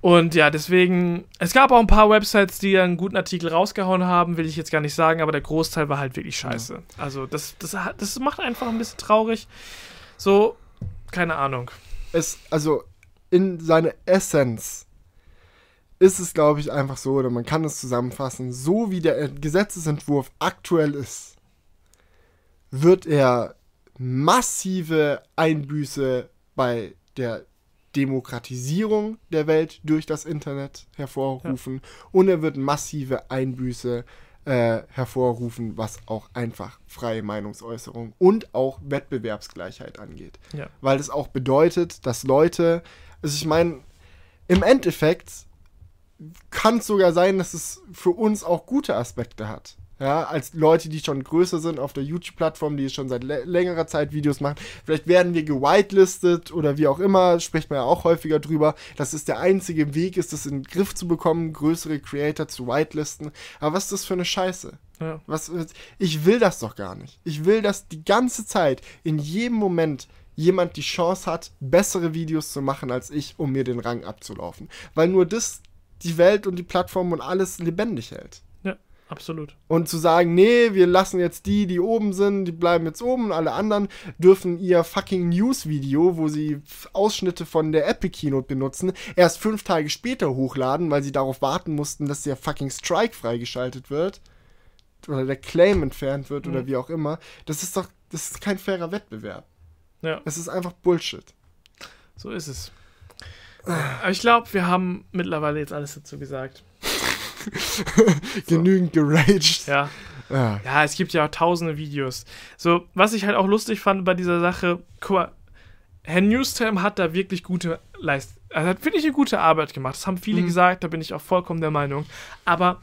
Und ja, deswegen, es gab auch ein paar Websites, die einen guten Artikel rausgehauen haben, will ich jetzt gar nicht sagen, aber der Großteil war halt wirklich scheiße. Also das, das, das macht einfach ein bisschen traurig. So, keine Ahnung. es, also in seiner Essenz ist es, glaube ich, einfach so, oder man kann es zusammenfassen, so wie der Gesetzesentwurf aktuell ist, wird er massive Einbüße bei der Demokratisierung der Welt durch das Internet hervorrufen und er wird massive Einbüße äh, hervorrufen, was auch einfach freie Meinungsäußerung und auch Wettbewerbsgleichheit angeht Ja. weil es auch bedeutet, dass Leute, also ich meine, im Endeffekt kann es sogar sein, dass es für uns auch gute Aspekte hat. Ja, als Leute, die schon größer sind auf der YouTube-Plattform, die schon seit lä- längerer Zeit Videos machen. Vielleicht werden wir gewitelistet oder wie auch immer, spricht man ja auch häufiger drüber, dass es der einzige Weg ist, das in den Griff zu bekommen, größere Creator zu whitelisten. Aber was ist das für eine Scheiße? Ja. Was, ich will das doch gar nicht. Ich will, dass die ganze Zeit, in jedem Moment, jemand die Chance hat, bessere Videos zu machen als ich, um mir den Rang abzulaufen. Weil nur das die Welt und die Plattform und alles lebendig hält. Absolut. Und zu sagen, nee, wir lassen jetzt die, die oben sind, die bleiben jetzt oben und alle anderen dürfen ihr fucking News-Video, wo sie Ausschnitte von der Epic Keynote benutzen, erst fünf Tage später hochladen, weil sie darauf warten mussten, dass der fucking Strike freigeschaltet wird. Oder der Claim entfernt wird oder Mhm. wie auch immer. Das ist doch, das ist kein fairer Wettbewerb. Ja, Es ist einfach Bullshit. so ist es. Aber ich glaube, wir haben mittlerweile jetzt alles dazu gesagt. *laughs* *laughs* genügend geraged. Ja. Ja. Ja, es gibt ja auch tausende Videos. So, was ich halt auch lustig fand bei dieser Sache, guck mal, Herr Newstime hat da wirklich gute Leist er hat wirklich eine gute Arbeit gemacht. Das haben viele Mhm. gesagt, da bin ich auch vollkommen der Meinung. Aber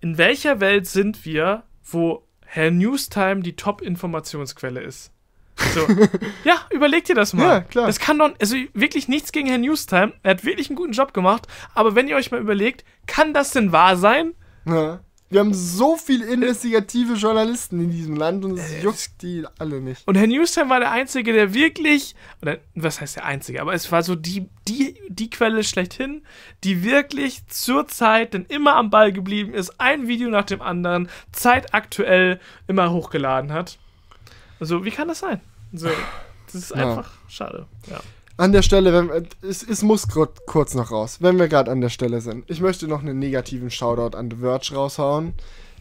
in welcher Welt sind wir, wo Herr Newstime die Top-Informationsquelle ist? So. ja, überleg dir das mal. Ja, klar. Das kann doch, also wirklich nichts gegen Herrn Newstime. Er hat wirklich einen guten Job gemacht. Aber wenn ihr euch mal überlegt, kann das denn wahr sein? Ja. Wir haben so viele investigative Journalisten in diesem Land und es juckt die alle nicht. Und Herr Newstime war der Einzige, der wirklich, oder was heißt der Einzige, aber es war so die, die, die Quelle schlechthin, die wirklich zur Zeit denn immer am Ball geblieben ist, ein Video nach dem anderen, zeitaktuell immer hochgeladen hat. Also, wie kann das sein? So, das ist Ja. einfach schade. Ja. An der Stelle, wenn, es, es muss kurz noch raus, wenn wir gerade an der Stelle sind. Ich möchte noch einen negativen Shoutout an The Verge raushauen,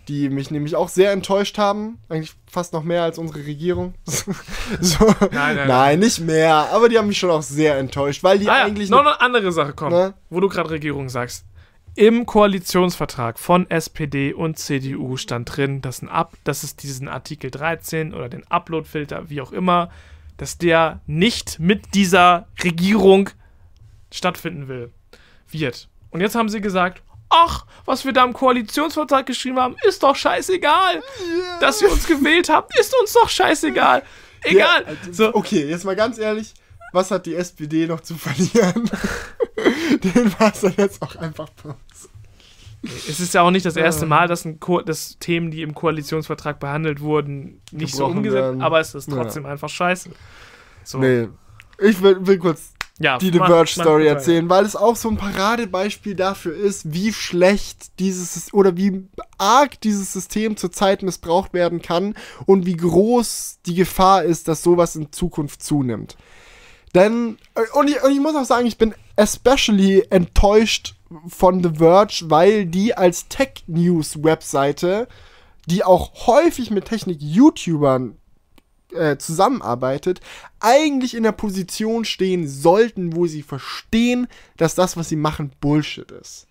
die mich nämlich auch sehr enttäuscht haben. Eigentlich fast noch mehr als unsere Regierung. *laughs* so. Nein, nein, Nein, nicht mehr, aber die haben mich schon auch sehr enttäuscht, weil die Ah, ja, eigentlich. noch eine andere Sache kommt, Ne? wo du gerade Regierung sagst. Im Koalitionsvertrag von SPD und CDU stand drin, dass, ein Up, dass es diesen Artikel 13 oder den Uploadfilter, wie auch immer, dass der nicht mit dieser Regierung stattfinden will, wird. Und jetzt haben sie gesagt, ach, was wir da im Koalitionsvertrag geschrieben haben, ist doch scheißegal. Dass ihr uns gewählt habt, ist uns doch scheißegal. Egal. Ja, also, so, Okay, jetzt mal ganz ehrlich, was hat die SPD noch zu verlieren? *laughs* *laughs* Den war es dann jetzt auch einfach bloß. Es ist ja auch nicht das erste Ja. Mal, dass, dass Themen, die im Koalitionsvertrag behandelt wurden, nicht so Gebrochen umgesetzt, werden. aber es ist Ja. trotzdem einfach scheiße. So. Nee. Ich will, will kurz ja, die The mach- Verge mach Story weiter. erzählen, weil es auch so ein Paradebeispiel dafür ist, wie schlecht dieses oder wie arg dieses System zurzeit missbraucht werden kann und wie groß die Gefahr ist, dass sowas in Zukunft zunimmt. Denn, äh, und ich, und ich muss auch sagen, ich bin especially enttäuscht von The Verge, weil die als Tech-News-Webseite, die auch häufig mit Technik-YouTubern äh, zusammenarbeitet, eigentlich in der Position stehen sollten, wo sie verstehen, dass das, was sie machen, Bullshit ist.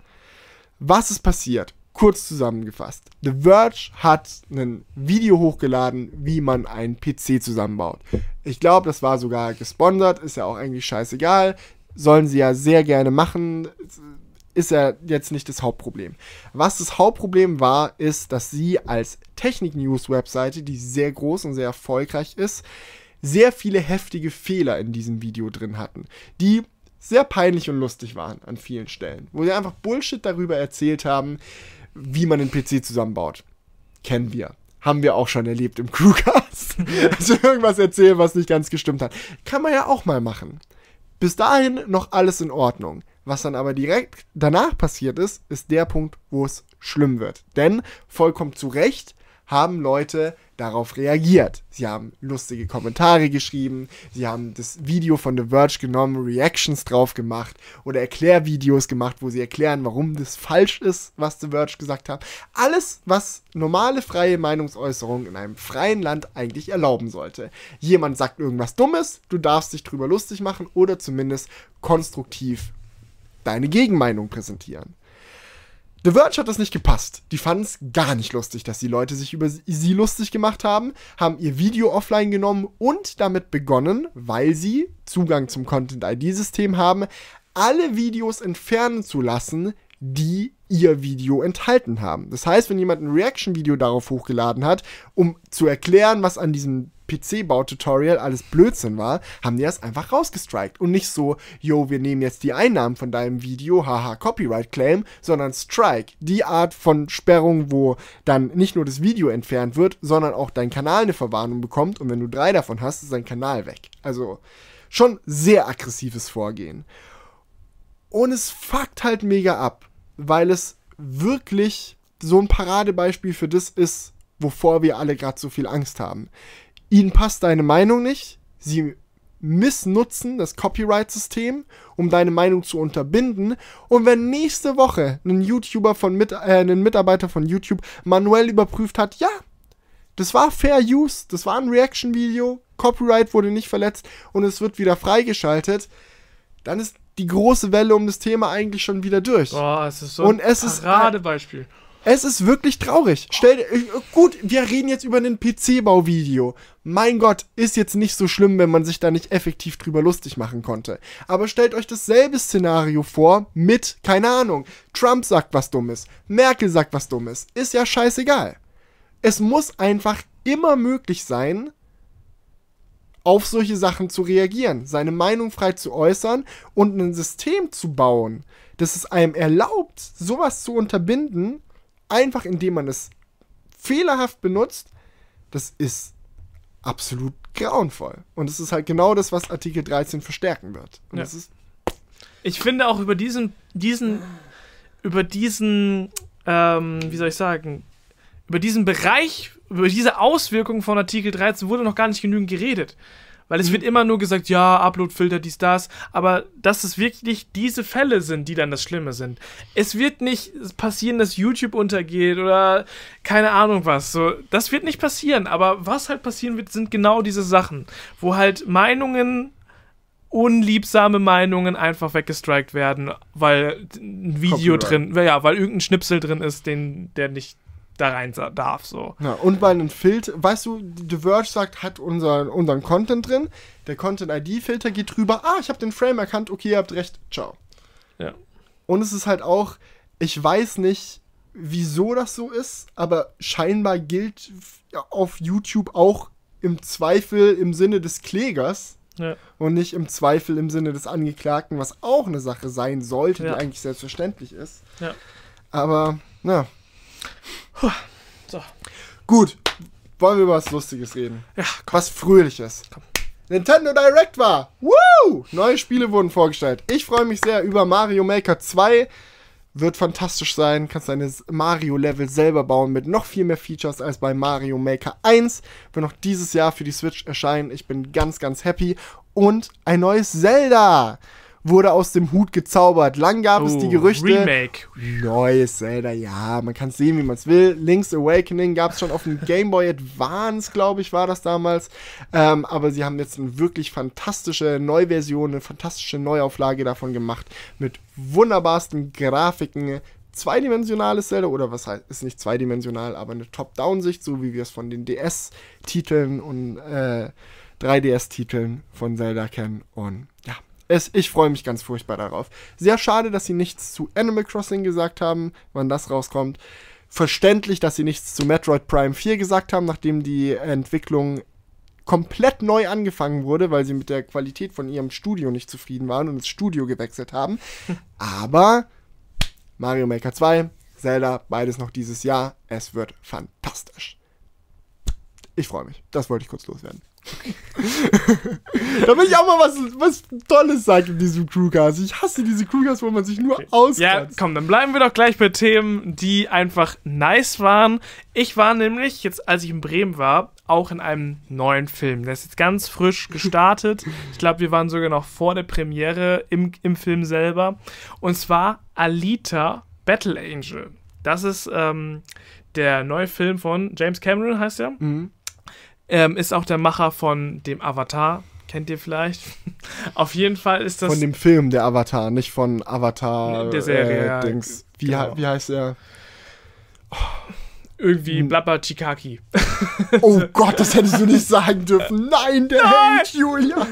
Was ist passiert? Kurz zusammengefasst. The Verge hat ein Video hochgeladen, wie man einen PC zusammenbaut. Ich glaube, das war sogar gesponsert, ist ja auch eigentlich scheißegal. Sollen sie ja sehr gerne machen, ist ja jetzt nicht das Hauptproblem. Was das Hauptproblem war, ist, dass sie als Technik-News-Webseite, die sehr groß und sehr erfolgreich ist, sehr viele heftige Fehler in diesem Video drin hatten, die sehr peinlich und lustig waren an vielen Stellen, wo sie einfach Bullshit darüber erzählt haben, wie man einen PC zusammenbaut. Kennen wir. Haben wir auch schon erlebt im *laughs* Crewcast. also irgendwas erzählen, was nicht ganz gestimmt hat. Kann man ja auch mal machen. Bis dahin noch alles in Ordnung. Was dann aber direkt danach passiert ist, ist der Punkt, wo es schlimm wird. Denn vollkommen zu Recht haben Leute darauf reagiert. Sie haben lustige Kommentare geschrieben, sie haben das Video von The Verge genommen, Reactions drauf gemacht oder Erklärvideos gemacht, wo sie erklären, warum das falsch ist, was The Verge gesagt hat. Alles, was normale freie Meinungsäußerung in einem freien Land eigentlich erlauben sollte. Jemand sagt irgendwas Dummes, du darfst dich drüber lustig machen oder zumindest konstruktiv deine Gegenmeinung präsentieren. The Verge hat das nicht gepasst. Die fanden es gar nicht lustig, dass die Leute sich über sie lustig gemacht haben, haben ihr Video offline genommen und damit begonnen, weil sie Zugang zum Content-ID-System haben, alle Videos entfernen zu lassen, die ihr Video enthalten haben. Das heißt, wenn jemand ein Reaction-Video darauf hochgeladen hat, um zu erklären, was an diesem PC-Bau-Tutorial alles Blödsinn war, haben die das einfach rausgestrikt. Und nicht so, yo, wir nehmen jetzt die Einnahmen von deinem Video, haha, Copyright-Claim, sondern Strike. Die Art von Sperrung, wo dann nicht nur das Video entfernt wird, sondern auch dein Kanal eine Verwarnung bekommt. Und wenn du drei davon hast, ist dein Kanal weg. Also schon sehr aggressives Vorgehen. Und es fuckt halt mega ab, weil es wirklich so ein Paradebeispiel für das ist, wovor wir alle gerade so viel Angst haben. Ihnen passt deine Meinung nicht, sie missnutzen das Copyright-System, um deine Meinung zu unterbinden. Und wenn nächste Woche ein YouTuber von mit, äh, ein Mitarbeiter von YouTube manuell überprüft hat, ja, das war Fair Use, das war ein Reaction-Video, Copyright wurde nicht verletzt und es wird wieder freigeschaltet, dann ist die große Welle um das Thema eigentlich schon wieder durch. Boah, es ist so Und es ist- Paradebeispiel. Es ist wirklich traurig. Stell gut, wir reden jetzt über ein PC-Bauvideo. Mein Gott, ist jetzt nicht so schlimm, wenn man sich da nicht effektiv drüber lustig machen konnte. Aber stellt euch dasselbe Szenario vor mit, keine Ahnung, Trump sagt was Dummes, Merkel sagt was Dummes. Ist ja scheißegal. Es muss einfach immer möglich sein, auf solche Sachen zu reagieren, seine Meinung frei zu äußern und ein System zu bauen, das es einem erlaubt, sowas zu unterbinden, einfach indem man es fehlerhaft benutzt, das ist absolut grauenvoll. Und es ist halt genau das, was Artikel 13 verstärken wird. Ja. Ich finde auch über diesen, diesen, über diesen, ähm, wie soll ich sagen, über diesen Bereich, über diese Auswirkungen von Artikel 13 wurde noch gar nicht genügend geredet. Weil es wird immer nur gesagt, ja, Uploadfilter, dies, das, aber dass es wirklich diese Fälle sind, die dann das Schlimme sind. Es wird nicht passieren, dass YouTube untergeht oder keine Ahnung was. So, das wird nicht passieren, aber was halt passieren wird, sind genau diese Sachen, wo halt Meinungen unliebsame Meinungen einfach weggestrikt werden, weil ein Video Copyright. drin, ja, weil irgendein Schnipsel drin ist, den der nicht da rein darf, so. Ja, und weil ein Filter, weißt du, The Verge sagt, hat unser, unseren Content drin, der Content-ID-Filter geht drüber, ah, ich habe den Frame erkannt, okay, ihr habt recht, ciao. Ja. Und es ist halt auch, ich weiß nicht, wieso das so ist, aber scheinbar gilt auf YouTube auch im Zweifel im Sinne des Klägers Ja. und nicht im Zweifel im Sinne des Angeklagten, was auch eine Sache sein sollte, Ja. die eigentlich selbstverständlich ist. Ja. Aber, na, So. gut. Wollen wir über was Lustiges reden? Ja, Was Fröhliches. Nintendo Direct war. Woo! Neue Spiele wurden vorgestellt. Ich freue mich sehr über Mario Maker 2. Wird fantastisch sein. Kannst deine Mario-Level selber bauen mit noch viel mehr Features als bei Mario Maker 1. Wird noch dieses Jahr für die Switch erscheinen. Ich bin ganz, ganz happy. Und ein neues Zelda wurde aus dem Hut gezaubert. Lang gab es die Oh, Gerüchte. Remake. Neues Zelda, ja, man kann es sehen, wie man es will. Link's Awakening gab es schon auf dem *laughs* Game Boy Advance, glaube ich, war das damals. Ähm, aber sie haben jetzt eine wirklich fantastische Neuversion, eine fantastische Neuauflage davon gemacht. Mit wunderbarsten Grafiken. Zweidimensionales Zelda, oder was heißt, ist nicht zweidimensional, aber eine Top-Down-Sicht, so wie wir es von den DS-Titeln und äh, 3DS-Titeln von Zelda kennen. Und es, ich freue mich ganz furchtbar darauf. Sehr schade, dass sie nichts zu Animal Crossing gesagt haben, wann das rauskommt. Verständlich, dass sie nichts zu Metroid Prime 4 gesagt haben, nachdem die Entwicklung komplett neu angefangen wurde, weil sie mit der Qualität von ihrem Studio nicht zufrieden waren und das Studio gewechselt haben. *laughs* Aber Mario Maker 2, Zelda, beides noch dieses Jahr. Es wird fantastisch. Ich freue mich. Das wollte ich kurz loswerden. *laughs* Damit ich auch mal was, was Tolles sage in diesem Crewcast. Ich hasse diese Crewcasts, wo man sich nur Ja, auskratzt. komm, dann bleiben wir doch gleich bei Themen, die einfach nice waren. Ich war nämlich, jetzt als ich in Bremen war, auch in einem neuen Film. Der ist jetzt ganz frisch *laughs* gestartet. Ich glaube, wir waren sogar noch vor der Premiere im, im Film selber. Und zwar Alita Battle Angel. Das ist ähm, der neue Film von James Cameron, heißt er. Mhm. Ähm, ist auch der Macher von dem Avatar. Kennt ihr vielleicht? *laughs* Auf jeden Fall ist das. Von dem Film der Avatar, nicht von Avatar. Der Serie, äh, Dings. Wie, genau. wie heißt der? irgendwie Hm. Blabber Chikaki. *laughs* Oh Gott, das hättest du nicht sagen dürfen. *laughs* Nein, der hält Julia.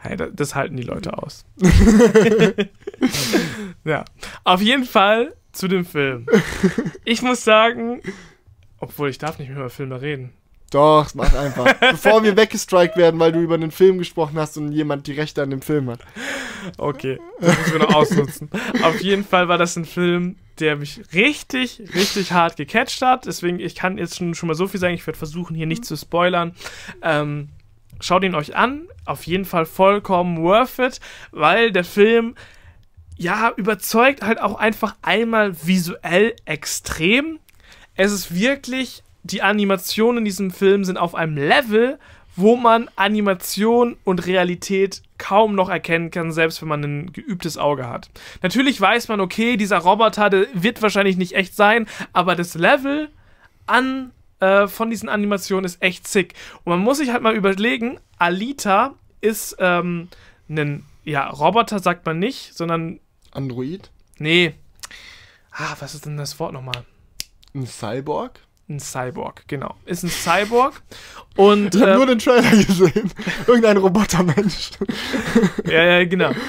Hey, da- das halten die Leute aus. ja. Auf jeden Fall zu dem Film. Ich muss sagen, obwohl ich darf nicht mehr über Filme reden. Doch, mach einfach. *laughs* Bevor wir weggestrikt werden, weil du über einen Film gesprochen hast und jemand die Rechte an dem Film hat. Okay, das müssen wir noch ausnutzen. Auf jeden Fall war das ein Film, der mich richtig, richtig hart gecatcht hat. Deswegen, ich kann jetzt schon, schon mal so viel sagen. Ich werde versuchen, hier nicht zu spoilern. Ähm, schaut ihn euch an. Auf jeden Fall vollkommen worth it, weil der Film ja überzeugt halt auch einfach einmal visuell extrem. Es ist wirklich, die Animationen in diesem Film sind auf einem Level, wo man Animation und Realität kaum noch erkennen kann, selbst wenn man ein geübtes Auge hat. Natürlich weiß man, okay, dieser Roboter, der wird wahrscheinlich nicht echt sein, aber das Level an äh, von diesen Animationen ist echt sick. Und man muss sich halt mal überlegen, Alita ist ähm, ein ja, Roboter sagt man nicht, sondern. Android? Nee. Ah, was ist denn das Wort nochmal? Ein Cyborg? Ein Cyborg, genau. Ist ein Cyborg. Und, *laughs* ich habe äh, nur den Trailer gesehen. Irgendein Robotermensch. ja, ja, genau. *laughs*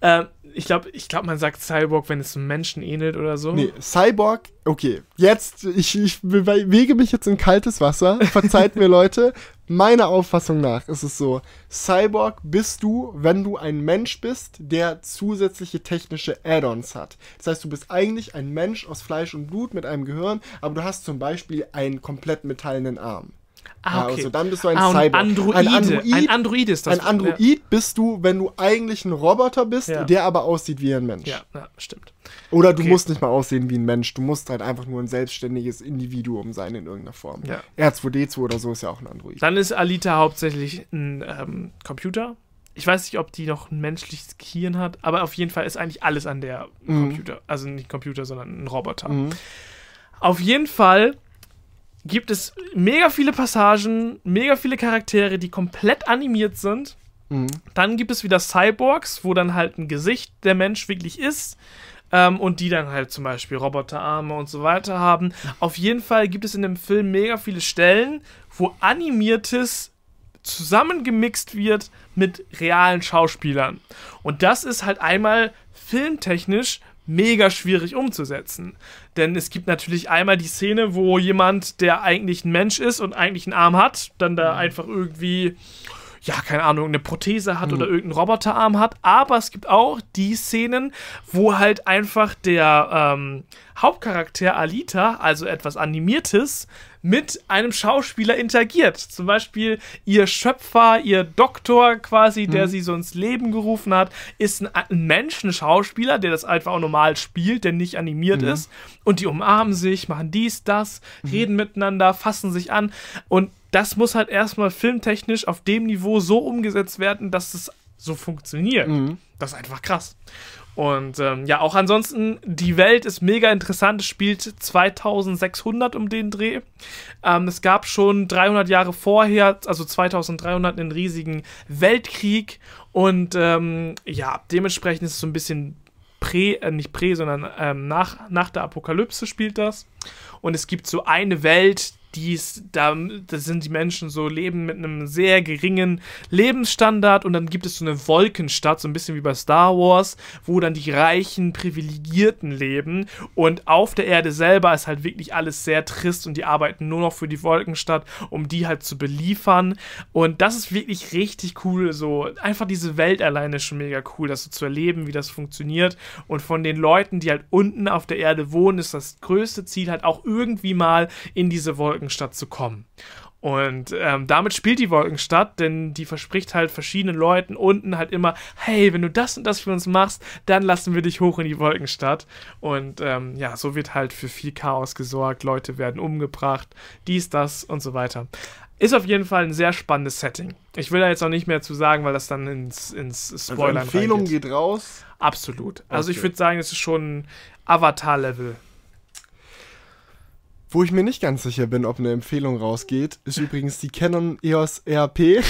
Äh, ich glaube, ich glaub, man sagt Cyborg, wenn es einem Menschen ähnelt oder so. Nee, Cyborg, okay. Jetzt, ich, ich bewege mich jetzt in kaltes Wasser. Verzeiht mir, *laughs* Leute. Meiner Auffassung nach ist es so: Cyborg bist du, wenn du ein Mensch bist, der zusätzliche technische Add-ons hat. Das heißt, du bist eigentlich ein Mensch aus Fleisch und Blut mit einem Gehirn, aber du hast zum Beispiel einen komplett metallenen Arm. Ah, okay. Also dann bist du ein ah, Cyborg. Androide. Ein Android, Ein Android ist das. ein Android bist du, wenn du eigentlich ein Roboter bist, Ja. der aber aussieht wie ein Mensch. Ja, ja, stimmt. Oder du Okay. musst nicht mal aussehen wie ein Mensch. Du musst halt einfach nur ein selbstständiges Individuum sein in irgendeiner Form. Ja. R2D2 oder so ist ja auch ein Android. Dann ist Alita hauptsächlich ein ähm, Computer. Ich weiß nicht, ob die noch ein menschliches Gehirn hat, aber auf jeden Fall ist eigentlich alles an der Mhm. Computer. Also nicht Computer, sondern ein Roboter. Mhm. Auf jeden Fall gibt es mega viele Passagen, mega viele Charaktere, die komplett animiert sind. Mhm. Dann gibt es wieder Cyborgs, wo dann halt ein Gesicht der Mensch wirklich ist. Ähm, und die dann halt zum Beispiel Roboterarme und so weiter haben. Auf jeden Fall gibt es in dem Film mega viele Stellen, wo animiertes zusammengemixt wird mit realen Schauspielern. Und das ist halt einmal filmtechnisch mega schwierig umzusetzen. Denn es gibt natürlich einmal die Szene, wo jemand, der eigentlich ein Mensch ist und eigentlich einen Arm hat, dann da einfach irgendwie, ja, keine Ahnung, eine Prothese hat oder irgendeinen Roboterarm hat. Aber es gibt auch die Szenen, wo halt einfach der ähm, Hauptcharakter Alita, also etwas Animiertes, mit einem Schauspieler interagiert. Zum Beispiel ihr Schöpfer, ihr Doktor quasi, der sie so ins Leben gerufen hat, ist ein, ein Mensch, ein Schauspieler, der das einfach auch normal spielt, der nicht animiert ist. Und die umarmen sich, machen dies, das, reden miteinander, fassen sich an. Und das muss halt erstmal filmtechnisch auf dem Niveau so umgesetzt werden, dass es so funktioniert. Das ist einfach krass. Und ähm, ja, auch ansonsten, die Welt ist mega interessant. Es spielt 2600 um den Dreh. Ähm, es gab schon 300 Jahre vorher, also 2300, einen riesigen Weltkrieg. Und ähm, ja, dementsprechend ist es so ein bisschen prä, äh, nicht prä, sondern ähm, nach, nach der Apokalypse spielt das. Und es gibt so eine Welt, die ist, da, da sind die Menschen so, leben mit einem sehr geringen Lebensstandard und dann gibt es so eine Wolkenstadt, so ein bisschen wie bei Star Wars, wo dann die reichen, privilegierten leben und auf der Erde selber ist halt wirklich alles sehr trist und die arbeiten nur noch für die Wolkenstadt, um die halt zu beliefern und das ist wirklich richtig cool, so einfach diese Welt alleine ist schon mega cool, das so zu erleben, wie das funktioniert und von den Leuten, die halt unten auf der Erde wohnen, ist das größte Ziel halt auch irgendwie mal in diese Wolkenstadt zu kommen. Und ähm, damit spielt die Wolkenstadt, denn die verspricht halt verschiedenen Leuten unten halt immer, hey, wenn du das und das für uns machst, dann lassen wir dich hoch in die Wolkenstadt. Und ähm, ja, so wird halt für viel Chaos gesorgt, Leute werden umgebracht, dies, das und so weiter. Ist auf jeden Fall ein sehr spannendes Setting. Ich will da jetzt auch nicht mehr zu sagen, weil das dann ins, ins Also Spoilern Empfehlung reingeht. geht raus. Absolut. Also ich Okay. würde sagen, es ist schon Avatar-Level. Wo ich mir nicht ganz sicher bin, ob eine Empfehlung rausgeht, ist übrigens die Canon EOS RP.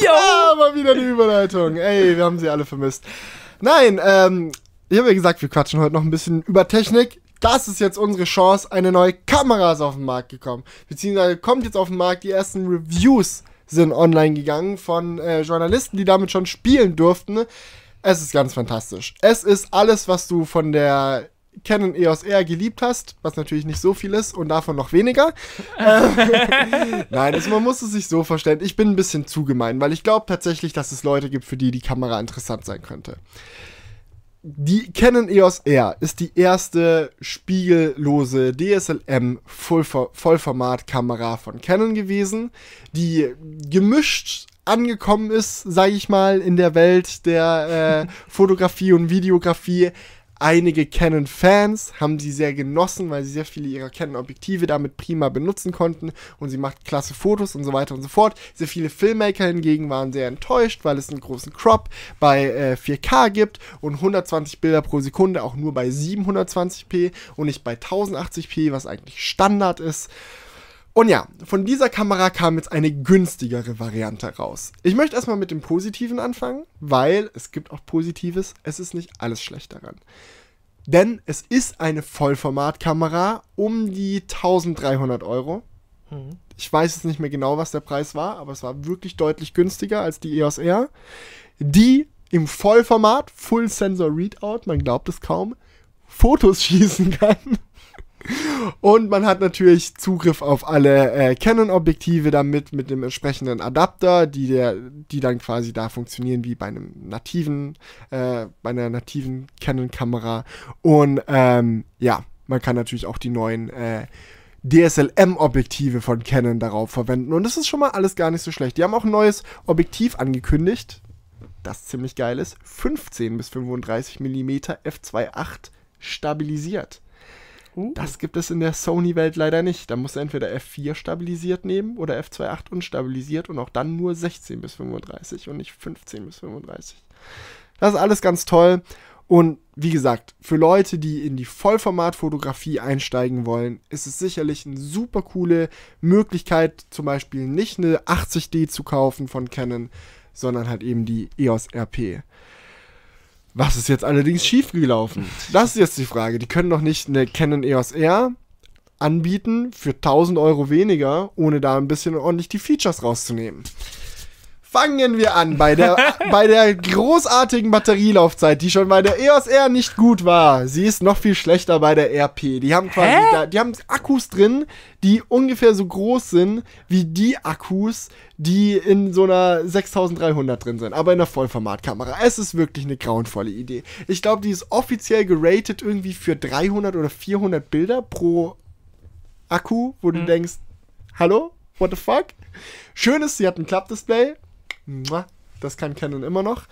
Ja, mal wieder eine Überleitung. Ey, wir haben sie alle vermisst. Nein, ähm, ich habe ja gesagt, wir quatschen heute noch ein bisschen über Technik. Das ist jetzt unsere Chance. Eine neue Kamera ist auf den Markt gekommen. Beziehungsweise kommt jetzt auf den Markt. Die ersten Reviews sind online gegangen von äh, Journalisten, die damit schon spielen durften. Es ist ganz fantastisch. Es ist alles, was du von der Canon EOS R geliebt hast, was natürlich nicht so viel ist und davon noch weniger. *laughs* Ähm, *laughs* Nein, also man muss es sich so vorstellen. Ich bin ein bisschen zu gemein, weil ich glaube tatsächlich, dass es Leute gibt, für die die Kamera interessant sein könnte. Die Canon EOS R ist die erste spiegellose DSLM Vollfor Vollformat-Kamera von Canon gewesen, die gemischt angekommen ist, sage ich mal, in der Welt der äh, Fotografie und Videografie. Einige Canon-Fans haben sie sehr genossen, weil sie sehr viele ihrer Canon-Objektive damit prima benutzen konnten und sie macht klasse Fotos und so weiter und so fort. Sehr viele Filmmaker hingegen waren sehr enttäuscht, weil es einen großen Crop bei äh, 4K gibt und 120 Bilder pro Sekunde auch nur bei 720p und nicht bei 1080p, was eigentlich Standard ist. Und ja, von dieser Kamera kam jetzt eine günstigere Variante raus. Ich möchte erstmal mit dem Positiven anfangen, weil es gibt auch Positives. Es ist nicht alles schlecht daran. Denn es ist eine Vollformatkamera um die 1300 Euro. Mhm. Ich weiß jetzt nicht mehr genau, was der Preis war, aber es war wirklich deutlich günstiger als die EOS R. Die im Vollformat, Full Sensor Readout, man glaubt es kaum, Fotos *laughs* schießen kann. Und man hat natürlich Zugriff auf alle äh, Canon-Objektive damit mit dem entsprechenden Adapter, die, der, die dann quasi da funktionieren wie bei einem nativen, äh, bei einer nativen Canon-Kamera. Und ähm, ja, man kann natürlich auch die neuen äh, DSLM-Objektive von Canon darauf verwenden. Und das ist schon mal alles gar nicht so schlecht. Die haben auch ein neues Objektiv angekündigt, das ziemlich geil ist. 15 bis 35 mm f2.8 stabilisiert. Uh. Das gibt es in der Sony-Welt leider nicht. Da musst du entweder F4 stabilisiert nehmen oder F2.8 unstabilisiert und auch dann nur 16 bis 35 und nicht 15 bis 35. Das ist alles ganz toll. Und wie gesagt, für Leute, die in die Vollformatfotografie einsteigen wollen, ist es sicherlich eine super coole Möglichkeit, zum Beispiel nicht eine 80D zu kaufen von Canon, sondern halt eben die EOS RP. Was ist jetzt allerdings schiefgelaufen? Das ist jetzt die Frage. Die können doch nicht eine Canon EOS R anbieten für 1000 Euro weniger, ohne da ein bisschen ordentlich die Features rauszunehmen. Fangen wir an bei der, bei der großartigen Batterielaufzeit, die schon bei der EOS R nicht gut war. Sie ist noch viel schlechter bei der RP. Die haben quasi, da, die haben Akkus drin, die ungefähr so groß sind wie die Akkus, die in so einer 6300 drin sind, aber in der Vollformatkamera. Es ist wirklich eine grauenvolle Idee. Ich glaube, die ist offiziell geratet irgendwie für 300 oder 400 Bilder pro Akku, wo du Mhm. denkst, hallo, what the fuck? Schön ist, sie hat ein Klappdisplay. Das kann Canon immer noch.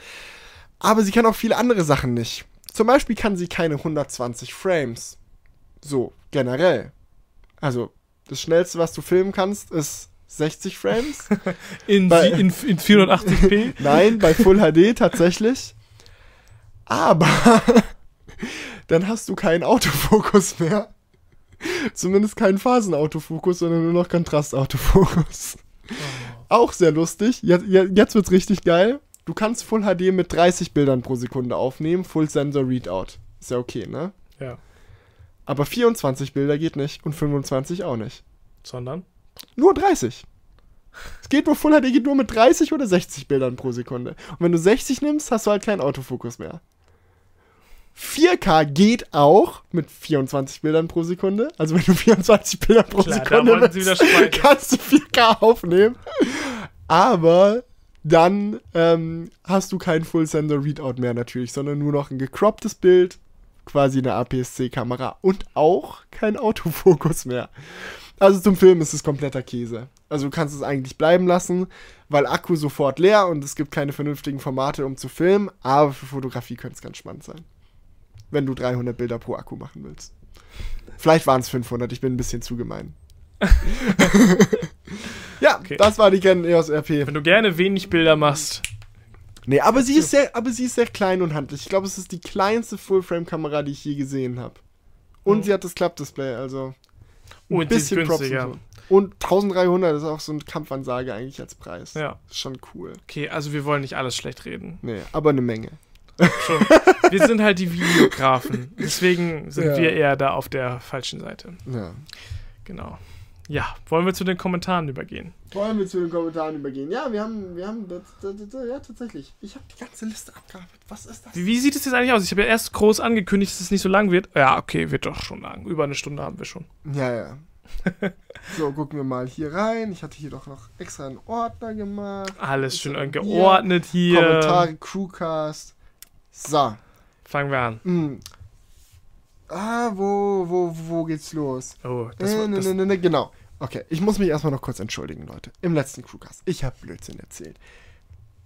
Aber sie kann auch viele andere Sachen nicht. Zum Beispiel kann sie keine 120 Frames. So, generell. Also, das schnellste, was du filmen kannst, ist 60 Frames. *laughs* In, Bei- in, in 480p. *laughs* Nein, bei Full HD tatsächlich. Aber *laughs* dann hast du keinen Autofokus mehr. Zumindest keinen Phasenautofokus, sondern nur noch Kontrastautofokus. Auch sehr lustig. Jetzt, jetzt wird's richtig geil. Du kannst Full HD mit 30 Bildern pro Sekunde aufnehmen, Full Sensor Readout. Ist ja okay, ne? ja. Aber 24 Bilder geht nicht und 25 auch nicht. Sondern? Nur 30. Es geht nur Full HD geht nur mit 30 oder 60 Bildern pro Sekunde. Und wenn du 60 nimmst, hast du halt keinen Autofokus mehr. 4K geht auch mit 24 Bildern pro Sekunde. Also wenn du 24 Bilder pro Klar, Sekunde widersprechen. kannst du 4K aufnehmen. Aber dann ähm, hast du keinen Full Sensor Readout mehr natürlich, sondern nur noch ein gecropptes Bild, quasi eine APS-C-Kamera und auch kein Autofokus mehr. Also zum Film ist es kompletter Käse. Also du kannst es eigentlich bleiben lassen, weil Akku sofort leer und es gibt keine vernünftigen Formate, um zu filmen, aber für Fotografie könnte es ganz spannend sein. Wenn du 300 Bilder pro Akku machen willst. Vielleicht waren es 500, ich bin ein bisschen zu gemein. *laughs* ja, Okay. das war die Canon EOS RP. Wenn du gerne wenig Bilder machst. Nee, aber sie ist sehr, aber sie ist sehr klein und handlich. Ich glaube, es ist die kleinste Full-Frame-Kamera, die ich je gesehen habe. Und Mhm. sie hat das Klappdisplay, also ein Und und so. Und 1300 ist auch so eine Kampfansage eigentlich als Preis. Ja. Ist schon cool. Okay, also wir wollen nicht alles schlecht reden. Nee, aber eine Menge. Schon. wir sind halt die Videografen. Deswegen sind Ja. wir eher da auf der falschen Seite. Ja. Genau. Ja, wollen wir zu den Kommentaren übergehen? Wollen wir zu den Kommentaren übergehen? Ja, wir haben, wir haben, das, das, das, ja, tatsächlich. Ich habe die ganze Liste abgearbeitet. Was ist das? Wie, wie sieht es jetzt eigentlich aus? Ich habe ja erst groß angekündigt, dass es nicht so lang wird. Ja, okay, wird doch schon lang. Über eine Stunde haben wir schon. Ja, ja. *laughs* so, gucken wir mal hier rein. Ich hatte hier doch noch extra einen Ordner gemacht. Alles schön geordnet hier. Kommentare, Crewcast. So. Fangen wir an. Hm. Ah, wo, wo, wo geht's los? Oh, das äh, war ne, das, ne, ne, ne, genau. Okay, ich muss mich erstmal noch kurz entschuldigen, Leute. Im letzten Crewcast. Ich habe Blödsinn erzählt.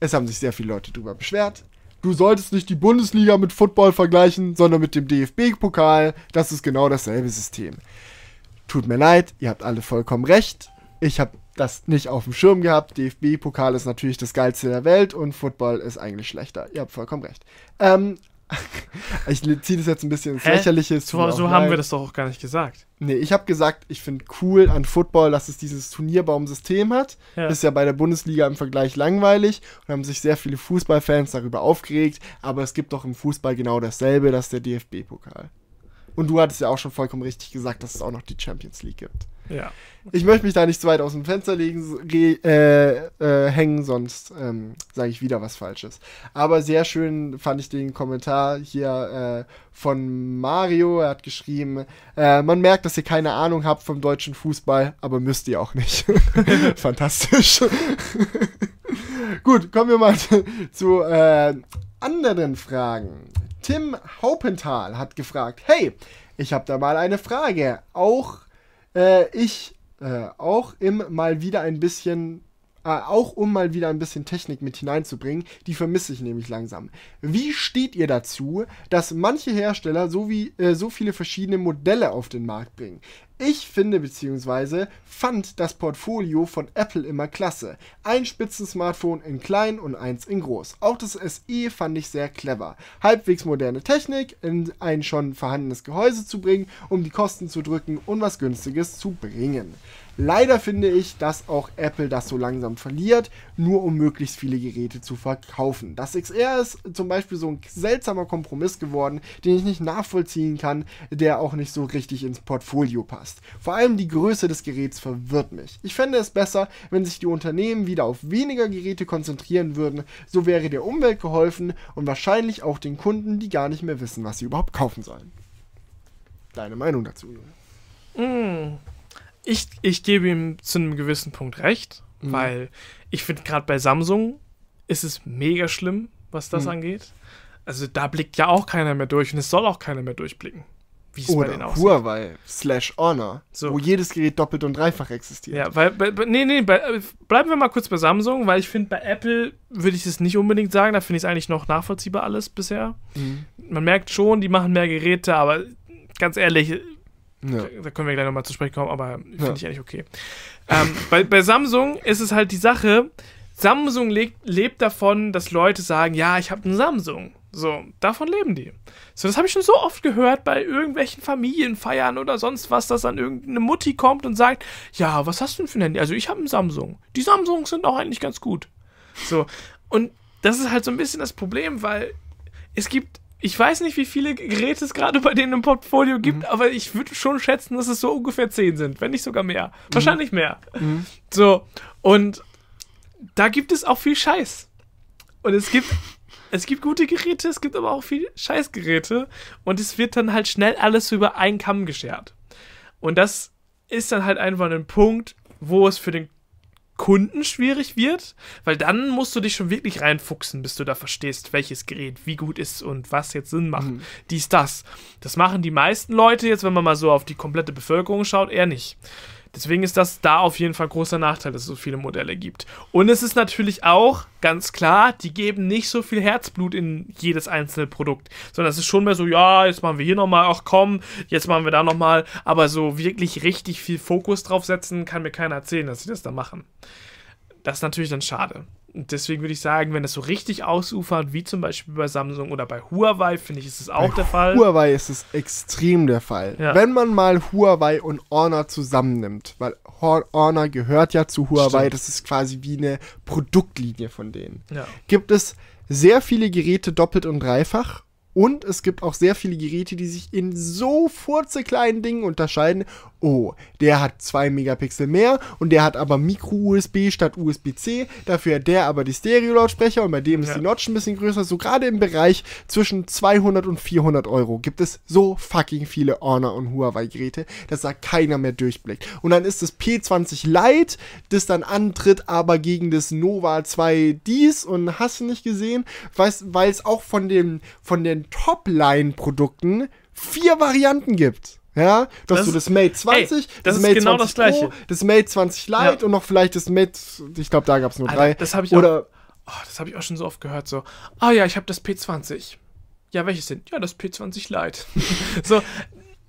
Es haben sich sehr viele Leute drüber beschwert. Du solltest nicht die Bundesliga mit Football vergleichen, sondern mit dem DFB-Pokal. Das ist genau dasselbe System. Tut mir leid, ihr habt alle vollkommen recht. Ich habe das nicht auf dem Schirm gehabt. DFB-Pokal ist natürlich das geilste der Welt und Football ist eigentlich schlechter. Ihr habt vollkommen recht. Ähm, *laughs* ich ziehe das jetzt ein bisschen ins? Lächerliche. So, so haben wir das doch auch gar nicht gesagt. Nee, ich habe gesagt, ich finde cool an Football, dass es dieses Turnierbaumsystem hat. Ja. Ist ja bei der Bundesliga im Vergleich langweilig und haben sich sehr viele Fußballfans darüber aufgeregt. Aber es gibt doch im Fußball genau dasselbe, das ist der DFB-Pokal. Und du hattest ja auch schon vollkommen richtig gesagt, dass es auch noch die Champions League gibt. Ja. Ich möchte mich da nicht zu weit aus dem Fenster legen, äh, äh, hängen, sonst ähm, sage ich wieder was Falsches. Aber sehr schön fand ich den Kommentar hier äh, von Mario. Er hat geschrieben, äh, man merkt, dass ihr keine Ahnung habt vom deutschen Fußball, aber müsst ihr auch nicht. *laughs* Fantastisch. *laughs* Gut, kommen wir mal *laughs* zu äh, anderen Fragen. Tim Haupenthal hat gefragt, hey, ich habe da mal eine Frage. Auch äh, ich, äh, auch im mal wieder ein bisschen, äh, auch um mal wieder ein bisschen Technik mit hineinzubringen, die vermisse ich nämlich langsam. Wie steht ihr dazu, dass manche Hersteller so, wie, äh, so viele verschiedene Modelle auf den Markt bringen? Ich finde bzw. fand das Portfolio von Apple immer klasse. Ein Spitzen-Smartphone in klein und eins in groß. Auch das SE fand ich sehr clever. Halbwegs moderne Technik in ein schon vorhandenes Gehäuse zu bringen, um die Kosten zu drücken und was Günstiges zu bringen. Leider finde ich, dass auch Apple das so langsam verliert, nur um möglichst viele Geräte zu verkaufen. Das XR ist zum Beispiel so ein seltsamer Kompromiss geworden, den ich nicht nachvollziehen kann, der auch nicht so richtig ins Portfolio passt. Vor allem die Größe des Geräts verwirrt mich. Ich fände es besser, wenn sich die Unternehmen wieder auf weniger Geräte konzentrieren würden, so wäre der Umwelt geholfen und wahrscheinlich auch den Kunden, die gar nicht mehr wissen, was sie überhaupt kaufen sollen. Deine Meinung dazu? Mm. Ich, ich gebe ihm zu einem gewissen Punkt recht, Mhm. weil ich finde, gerade bei Samsung ist es mega schlimm, was das Mhm. angeht. Also da blickt ja auch keiner mehr durch und es soll auch keiner mehr durchblicken, wie es bei denen Oder aussieht. Huawei slash Honor, So. wo jedes Gerät doppelt und dreifach existiert. Ja, weil, bei, bei, nee, nee, bei, äh, bleiben wir mal kurz bei Samsung, weil ich finde, bei Apple würde ich das nicht unbedingt sagen, da finde ich es eigentlich noch nachvollziehbar alles bisher. Mhm. Man merkt schon, die machen mehr Geräte, aber ganz ehrlich, Ja. da können wir gleich nochmal zu sprechen kommen, aber finde Ja. ich eigentlich okay. ähm, bei, bei Samsung ist es halt die Sache, Samsung lebt, lebt davon, dass Leute sagen, ja, ich habe einen Samsung. So, davon leben die. So, das habe ich schon so oft gehört bei irgendwelchen Familienfeiern oder sonst was, dass dann irgendeine Mutti kommt und sagt, ja, was hast du denn für ein Handy? Also ich habe einen Samsung. Die Samsungs sind auch eigentlich ganz gut. So, und das ist halt so ein bisschen das Problem, weil es gibt, ich weiß nicht, wie viele Geräte es gerade bei denen im Portfolio gibt, aber ich würde schon schätzen, dass es so ungefähr 10 sind, wenn nicht sogar mehr. Wahrscheinlich mehr. Mhm. So, und da gibt es auch viel Scheiß. Und es gibt, es gibt gute Geräte, es gibt aber auch viel Scheißgeräte. Und es wird dann halt schnell alles über einen Kamm geschert. Und das ist dann halt einfach ein Punkt, wo es für den Kunden schwierig wird, weil dann musst du dich schon wirklich reinfuchsen, bis du da verstehst, welches Gerät wie gut ist und was jetzt Sinn macht. Mhm. Dies, das. Das machen die meisten Leute jetzt, wenn man mal so auf die komplette Bevölkerung schaut, eher nicht. Deswegen ist das da auf jeden Fall ein großer Nachteil, dass es so viele Modelle gibt. Und es ist natürlich auch ganz klar, die geben nicht so viel Herzblut in jedes einzelne Produkt, sondern es ist schon mehr so, ja, jetzt machen wir hier nochmal, ach komm, jetzt machen wir da nochmal, aber so wirklich richtig viel Fokus drauf setzen, kann mir keiner erzählen, dass sie das da machen. Das ist natürlich dann schade. Und deswegen würde ich sagen, wenn das so richtig ausufert, wie zum Beispiel bei Samsung oder bei Huawei, finde ich, ist es auch Bei der Fall. Huawei ist es extrem der Fall. Ja. Wenn man mal Huawei und Honor zusammennimmt, weil Honor gehört ja zu Huawei, Stimmt. das ist quasi wie eine Produktlinie von denen. Ja. Gibt es sehr viele Geräte doppelt und dreifach und es gibt auch sehr viele Geräte, die sich in so furzekleinen Dingen unterscheiden. Oh, der hat 2 Megapixel mehr und der hat aber Micro-USB statt USB-C. Dafür hat der aber die Stereo-Lautsprecher und bei dem ist Ja. die Notch ein bisschen größer. So gerade im Bereich zwischen 200 und 400 Euro gibt es so fucking viele Honor und Huawei-Geräte, dass da keiner mehr durchblickt. Und dann ist das P20 Lite, das dann antritt, aber gegen das Nova 2 dies und hast du nicht gesehen, weil es auch von, dem, von den Top-Line-Produkten vier Varianten gibt. Ja, du hast Das ist- das Mate 20, ey, das ist Mate genau 20 das. Pro, das Mate 20 Lite Ja. und noch vielleicht das Mate, ich glaube, da gab es nur Alter, drei. das habe ich auch- Oder Oh, das habe ich auch schon so oft gehört. So, ah ja, ich habe das P20. Ja, welches denn? Ja, das P20 Lite. *laughs* so,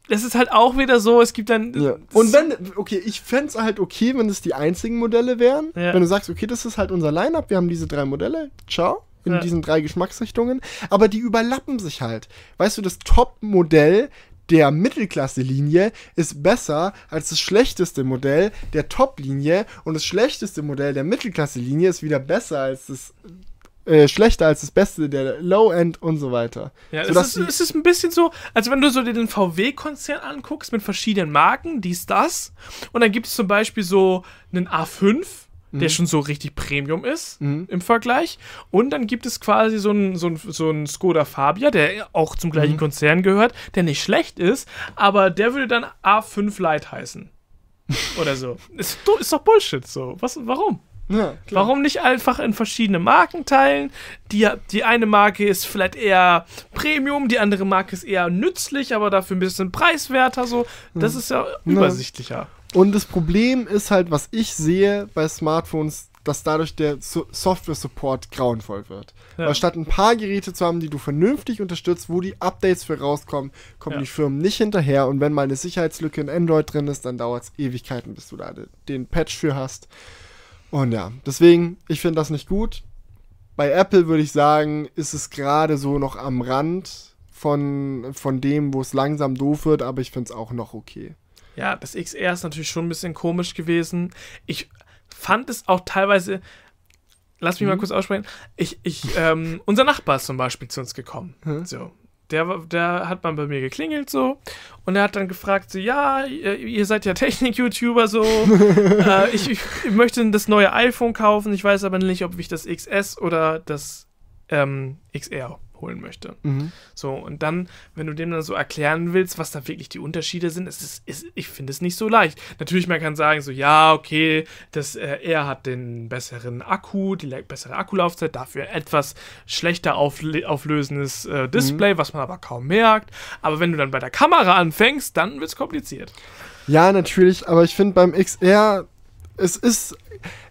das ist halt auch wieder so, es gibt dann. Ja. Und wenn, okay, ich fände es halt okay, wenn es die einzigen Modelle wären. Ja. Wenn du sagst, okay, das ist halt unser Line-Up, wir haben diese drei Modelle, ciao, in Ja. diesen drei Geschmacksrichtungen, aber die überlappen sich halt. Weißt du, das Top-Modell der Mittelklasse-Linie ist besser als das schlechteste Modell der Top-Linie und das schlechteste Modell der Mittelklasse-Linie ist wieder besser als das äh, schlechter als das Beste der Low-End und so weiter. Ja, es ist, es ist ein bisschen so, als wenn du so dir den VW-Konzern anguckst mit verschiedenen Marken, dies, das. Und dann gibt es zum Beispiel so einen A5, der schon so richtig Premium ist im Vergleich. Und dann gibt es quasi so einen so einen- so einen Skoda Fabia, der auch zum gleichen Konzern gehört, der nicht schlecht ist, aber der würde dann A5 Light heißen. *laughs* Oder so. Ist, ist doch Bullshit so. Was, warum? Ja. Warum nicht einfach in verschiedene Marken teilen? Die, die eine Marke ist vielleicht eher Premium, die andere Marke ist eher nützlich, aber dafür ein bisschen preiswerter. So, das ist ja übersichtlicher. Und das Problem ist halt, was ich sehe bei Smartphones, dass dadurch der so Software-Support grauenvoll wird. Ja. Weil statt ein paar Geräte zu haben, die du vernünftig unterstützt, wo die Updates für rauskommen, kommen Ja. die Firmen nicht hinterher. Und wenn mal eine Sicherheitslücke in Android drin ist, dann dauert es Ewigkeiten, bis du da de- den Patch für hast. Und ja, deswegen, ich finde das nicht gut. Bei Apple würde ich sagen, ist es gerade so noch am Rand von, von dem, wo es langsam doof wird, aber ich finde es auch noch okay. Ja, das XR ist natürlich schon ein bisschen komisch gewesen. Ich fand es auch teilweise. Lass mich mal kurz aussprechen. Ich, ich, ähm, *laughs* unser Nachbar ist zum Beispiel zu uns gekommen. So. Der, war- der hat mal bei mir geklingelt so und er hat dann gefragt so, ja, ihr, ihr seid ja Technik-YouTuber so, *laughs* äh, ich, ich möchte das neue iPhone kaufen, ich weiß aber nicht, ob ich das XS oder das ähm, XR holen möchte. Mhm. So, und dann, wenn du dem dann so erklären willst, was da wirklich die Unterschiede sind, es ist, ist, ich finde es nicht so leicht. Natürlich, man kann sagen, so, ja, okay, das, äh, er hat den besseren Akku, die bessere Akkulaufzeit, dafür etwas schlechter aufle- auflösendes äh, Display, was man aber kaum merkt. Aber wenn du dann bei der Kamera anfängst, dann wird es kompliziert. Ja, natürlich, aber ich finde beim XR, es ist,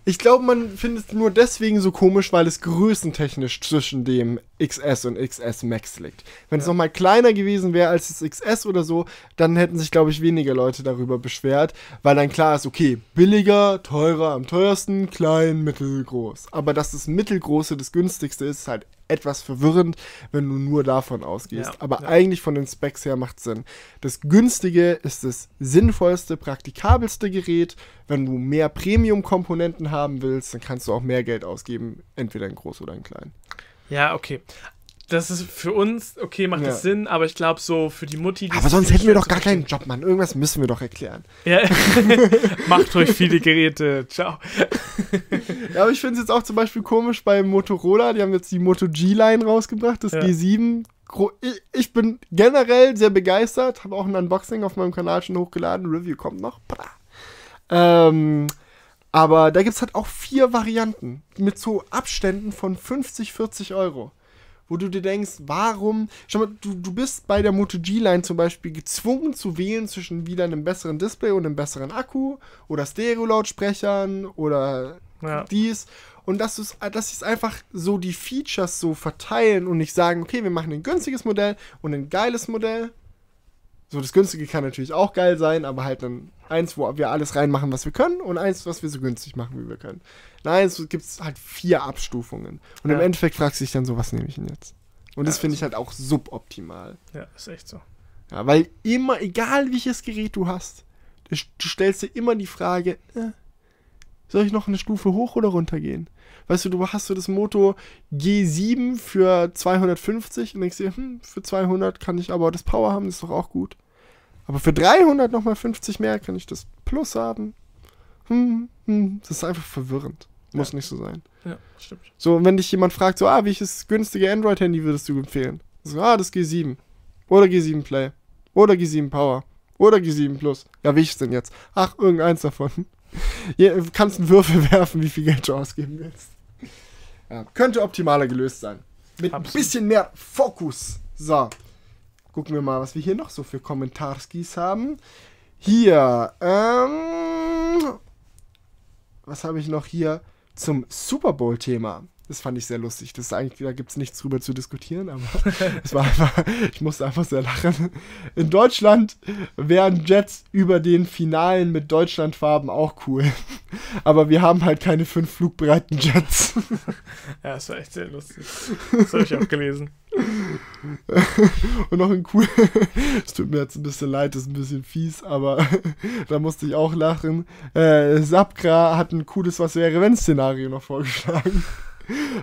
ich glaube, man findet es nur deswegen so komisch, weil es größentechnisch zwischen dem XS und XS Max liegt. Wenn es nochmal kleiner gewesen wäre als das XS oder so, dann hätten sich, glaube ich, weniger Leute darüber beschwert, weil dann klar ist, okay, billiger, teurer, am teuersten, klein, mittelgroß. Aber dass das mittelgroße das günstigste ist, ist halt etwas verwirrend, wenn du nur davon ausgehst. Ja, Aber ja. eigentlich von den Specs her macht Sinn. Das günstige ist das sinnvollste, praktikabelste Gerät. Wenn du mehr Premium-Komponenten haben willst, dann kannst du auch mehr Geld ausgeben, entweder in groß oder in klein. Ja, okay. Das ist für uns, okay, macht Ja. das Sinn, aber ich glaube, so für die Mutti. die Aber sonst hätten wir doch gar keinen Job, Mann. Irgendwas müssen wir doch erklären. Ja. *laughs* Macht euch viele Geräte. Ciao. Ja, aber ich finde es jetzt auch zum Beispiel komisch bei Motorola. Die haben jetzt die Moto G-Line rausgebracht, das Ja. G7. Gro- Ich, bin generell sehr begeistert. Habe auch ein Unboxing auf meinem Kanal schon hochgeladen. Review kommt noch. Ähm, aber da gibt es halt auch vier Varianten mit so Abständen von 50, 40 Euro. Wo du dir denkst, warum? Schau mal, du, du bist bei der Moto G-Line zum Beispiel gezwungen zu wählen zwischen wieder einem besseren Display und einem besseren Akku oder Stereo-Lautsprechern oder Ja. dies. Und dass, du's- dass sie es einfach so die Features so verteilen und nicht sagen, okay, wir machen ein günstiges Modell und ein geiles Modell. So, das günstige kann natürlich auch geil sein, aber halt dann eins, wo wir alles reinmachen, was wir können und eins, was wir so günstig machen, wie wir können. Nein, es gibt halt vier Abstufungen. Und im Ja. Endeffekt fragst du dich dann so, was nehme ich denn jetzt? Und das Ja, finde ich halt auch suboptimal. Ja, ist echt so. Ja, weil immer, egal welches Gerät du hast, du, du stellst dir immer die Frage, äh, soll ich noch eine Stufe hoch oder runter gehen? Weißt du, du hast so das Moto G7 für 250 und denkst dir, hm, für 200 kann ich aber das Power haben, das ist doch auch gut. Aber für 300 nochmal 50 mehr kann ich das Plus haben. Hm, hm, das ist einfach verwirrend. Muss nicht so sein. Ja, stimmt. So, und wenn dich jemand fragt, so, ah, welches günstige Android-Handy würdest du empfehlen? So, ah, das G7. Oder G7 Play. Oder G7 Power. Oder G7 Plus. Ja, welches denn jetzt? Ach, irgendeins davon. *laughs* Ja, kannst einen Würfel *laughs* werfen, wie viel Geld du ausgeben willst. Ja, könnte optimaler gelöst sein. Mit ein bisschen mehr Fokus. So. Gucken wir mal, was wir hier noch so für Kommentarskis haben. Hier, ähm, was habe ich noch hier zum Super Bowl-Thema? Das fand ich sehr lustig. Das eigentlich, da gibt es nichts drüber zu diskutieren, aber *laughs* es war einfach, ich musste einfach sehr lachen. In Deutschland wären Jets über den Finalen mit Deutschlandfarben auch cool. Aber wir haben halt keine fünf flugbereiten Jets. Ja, das war echt sehr lustig. Das habe ich auch gelesen. Und noch ein cool. Es tut mir jetzt ein bisschen leid, das ist ein bisschen fies, aber da musste ich auch lachen. Äh, Sapkra hat ein cooles Was wäre wenn Szenario noch vorgeschlagen.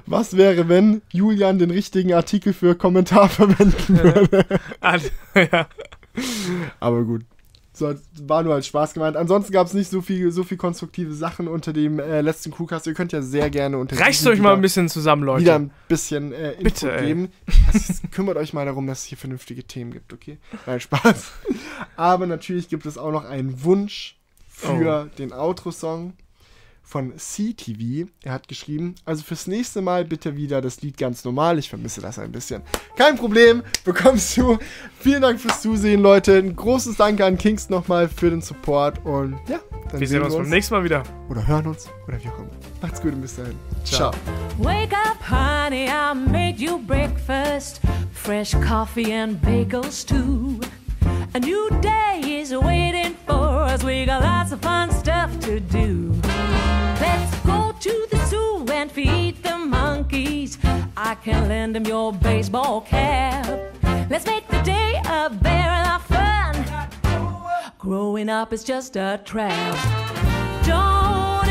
Was wäre, wenn Julian den richtigen Artikel für Kommentar *laughs* verwenden würde? *laughs* Ja. Aber gut. So, war nur als Spaß gemeint. Ansonsten gab es nicht so viel, so viel konstruktive Sachen unter dem äh, letzten Crewcast. Ihr könnt ja sehr gerne unter diesem euch mal ein bisschen zusammen, Leute. wieder ein bisschen äh, Input Bitte, geben. Also, es *laughs* kümmert euch mal darum, dass es hier vernünftige Themen gibt, okay? Nein, Spaß. Aber natürlich gibt es auch noch einen Wunsch für Oh. den Outro-Song von CTV. Er hat geschrieben, also fürs nächste Mal bitte wieder das Lied ganz normal. Ich vermisse das ein bisschen. Kein Problem, bekommst du. Vielen Dank fürs Zusehen, Leute. Ein großes Danke an Kings nochmal für den Support. Und ja, dann Wir sehen uns beim nächsten Mal wieder. Oder hören uns oder wie auch immer. Macht's gut und bis dahin. Ciao. Wake up, honey, I made you breakfast. Fresh coffee and bagels, too. A new day is waiting for us. We got lots of fun stuff to do. To the zoo and feed the monkeys. I can lend them your baseball cap. Let's make the day a lot of fun. Growing up is just a trap. Don't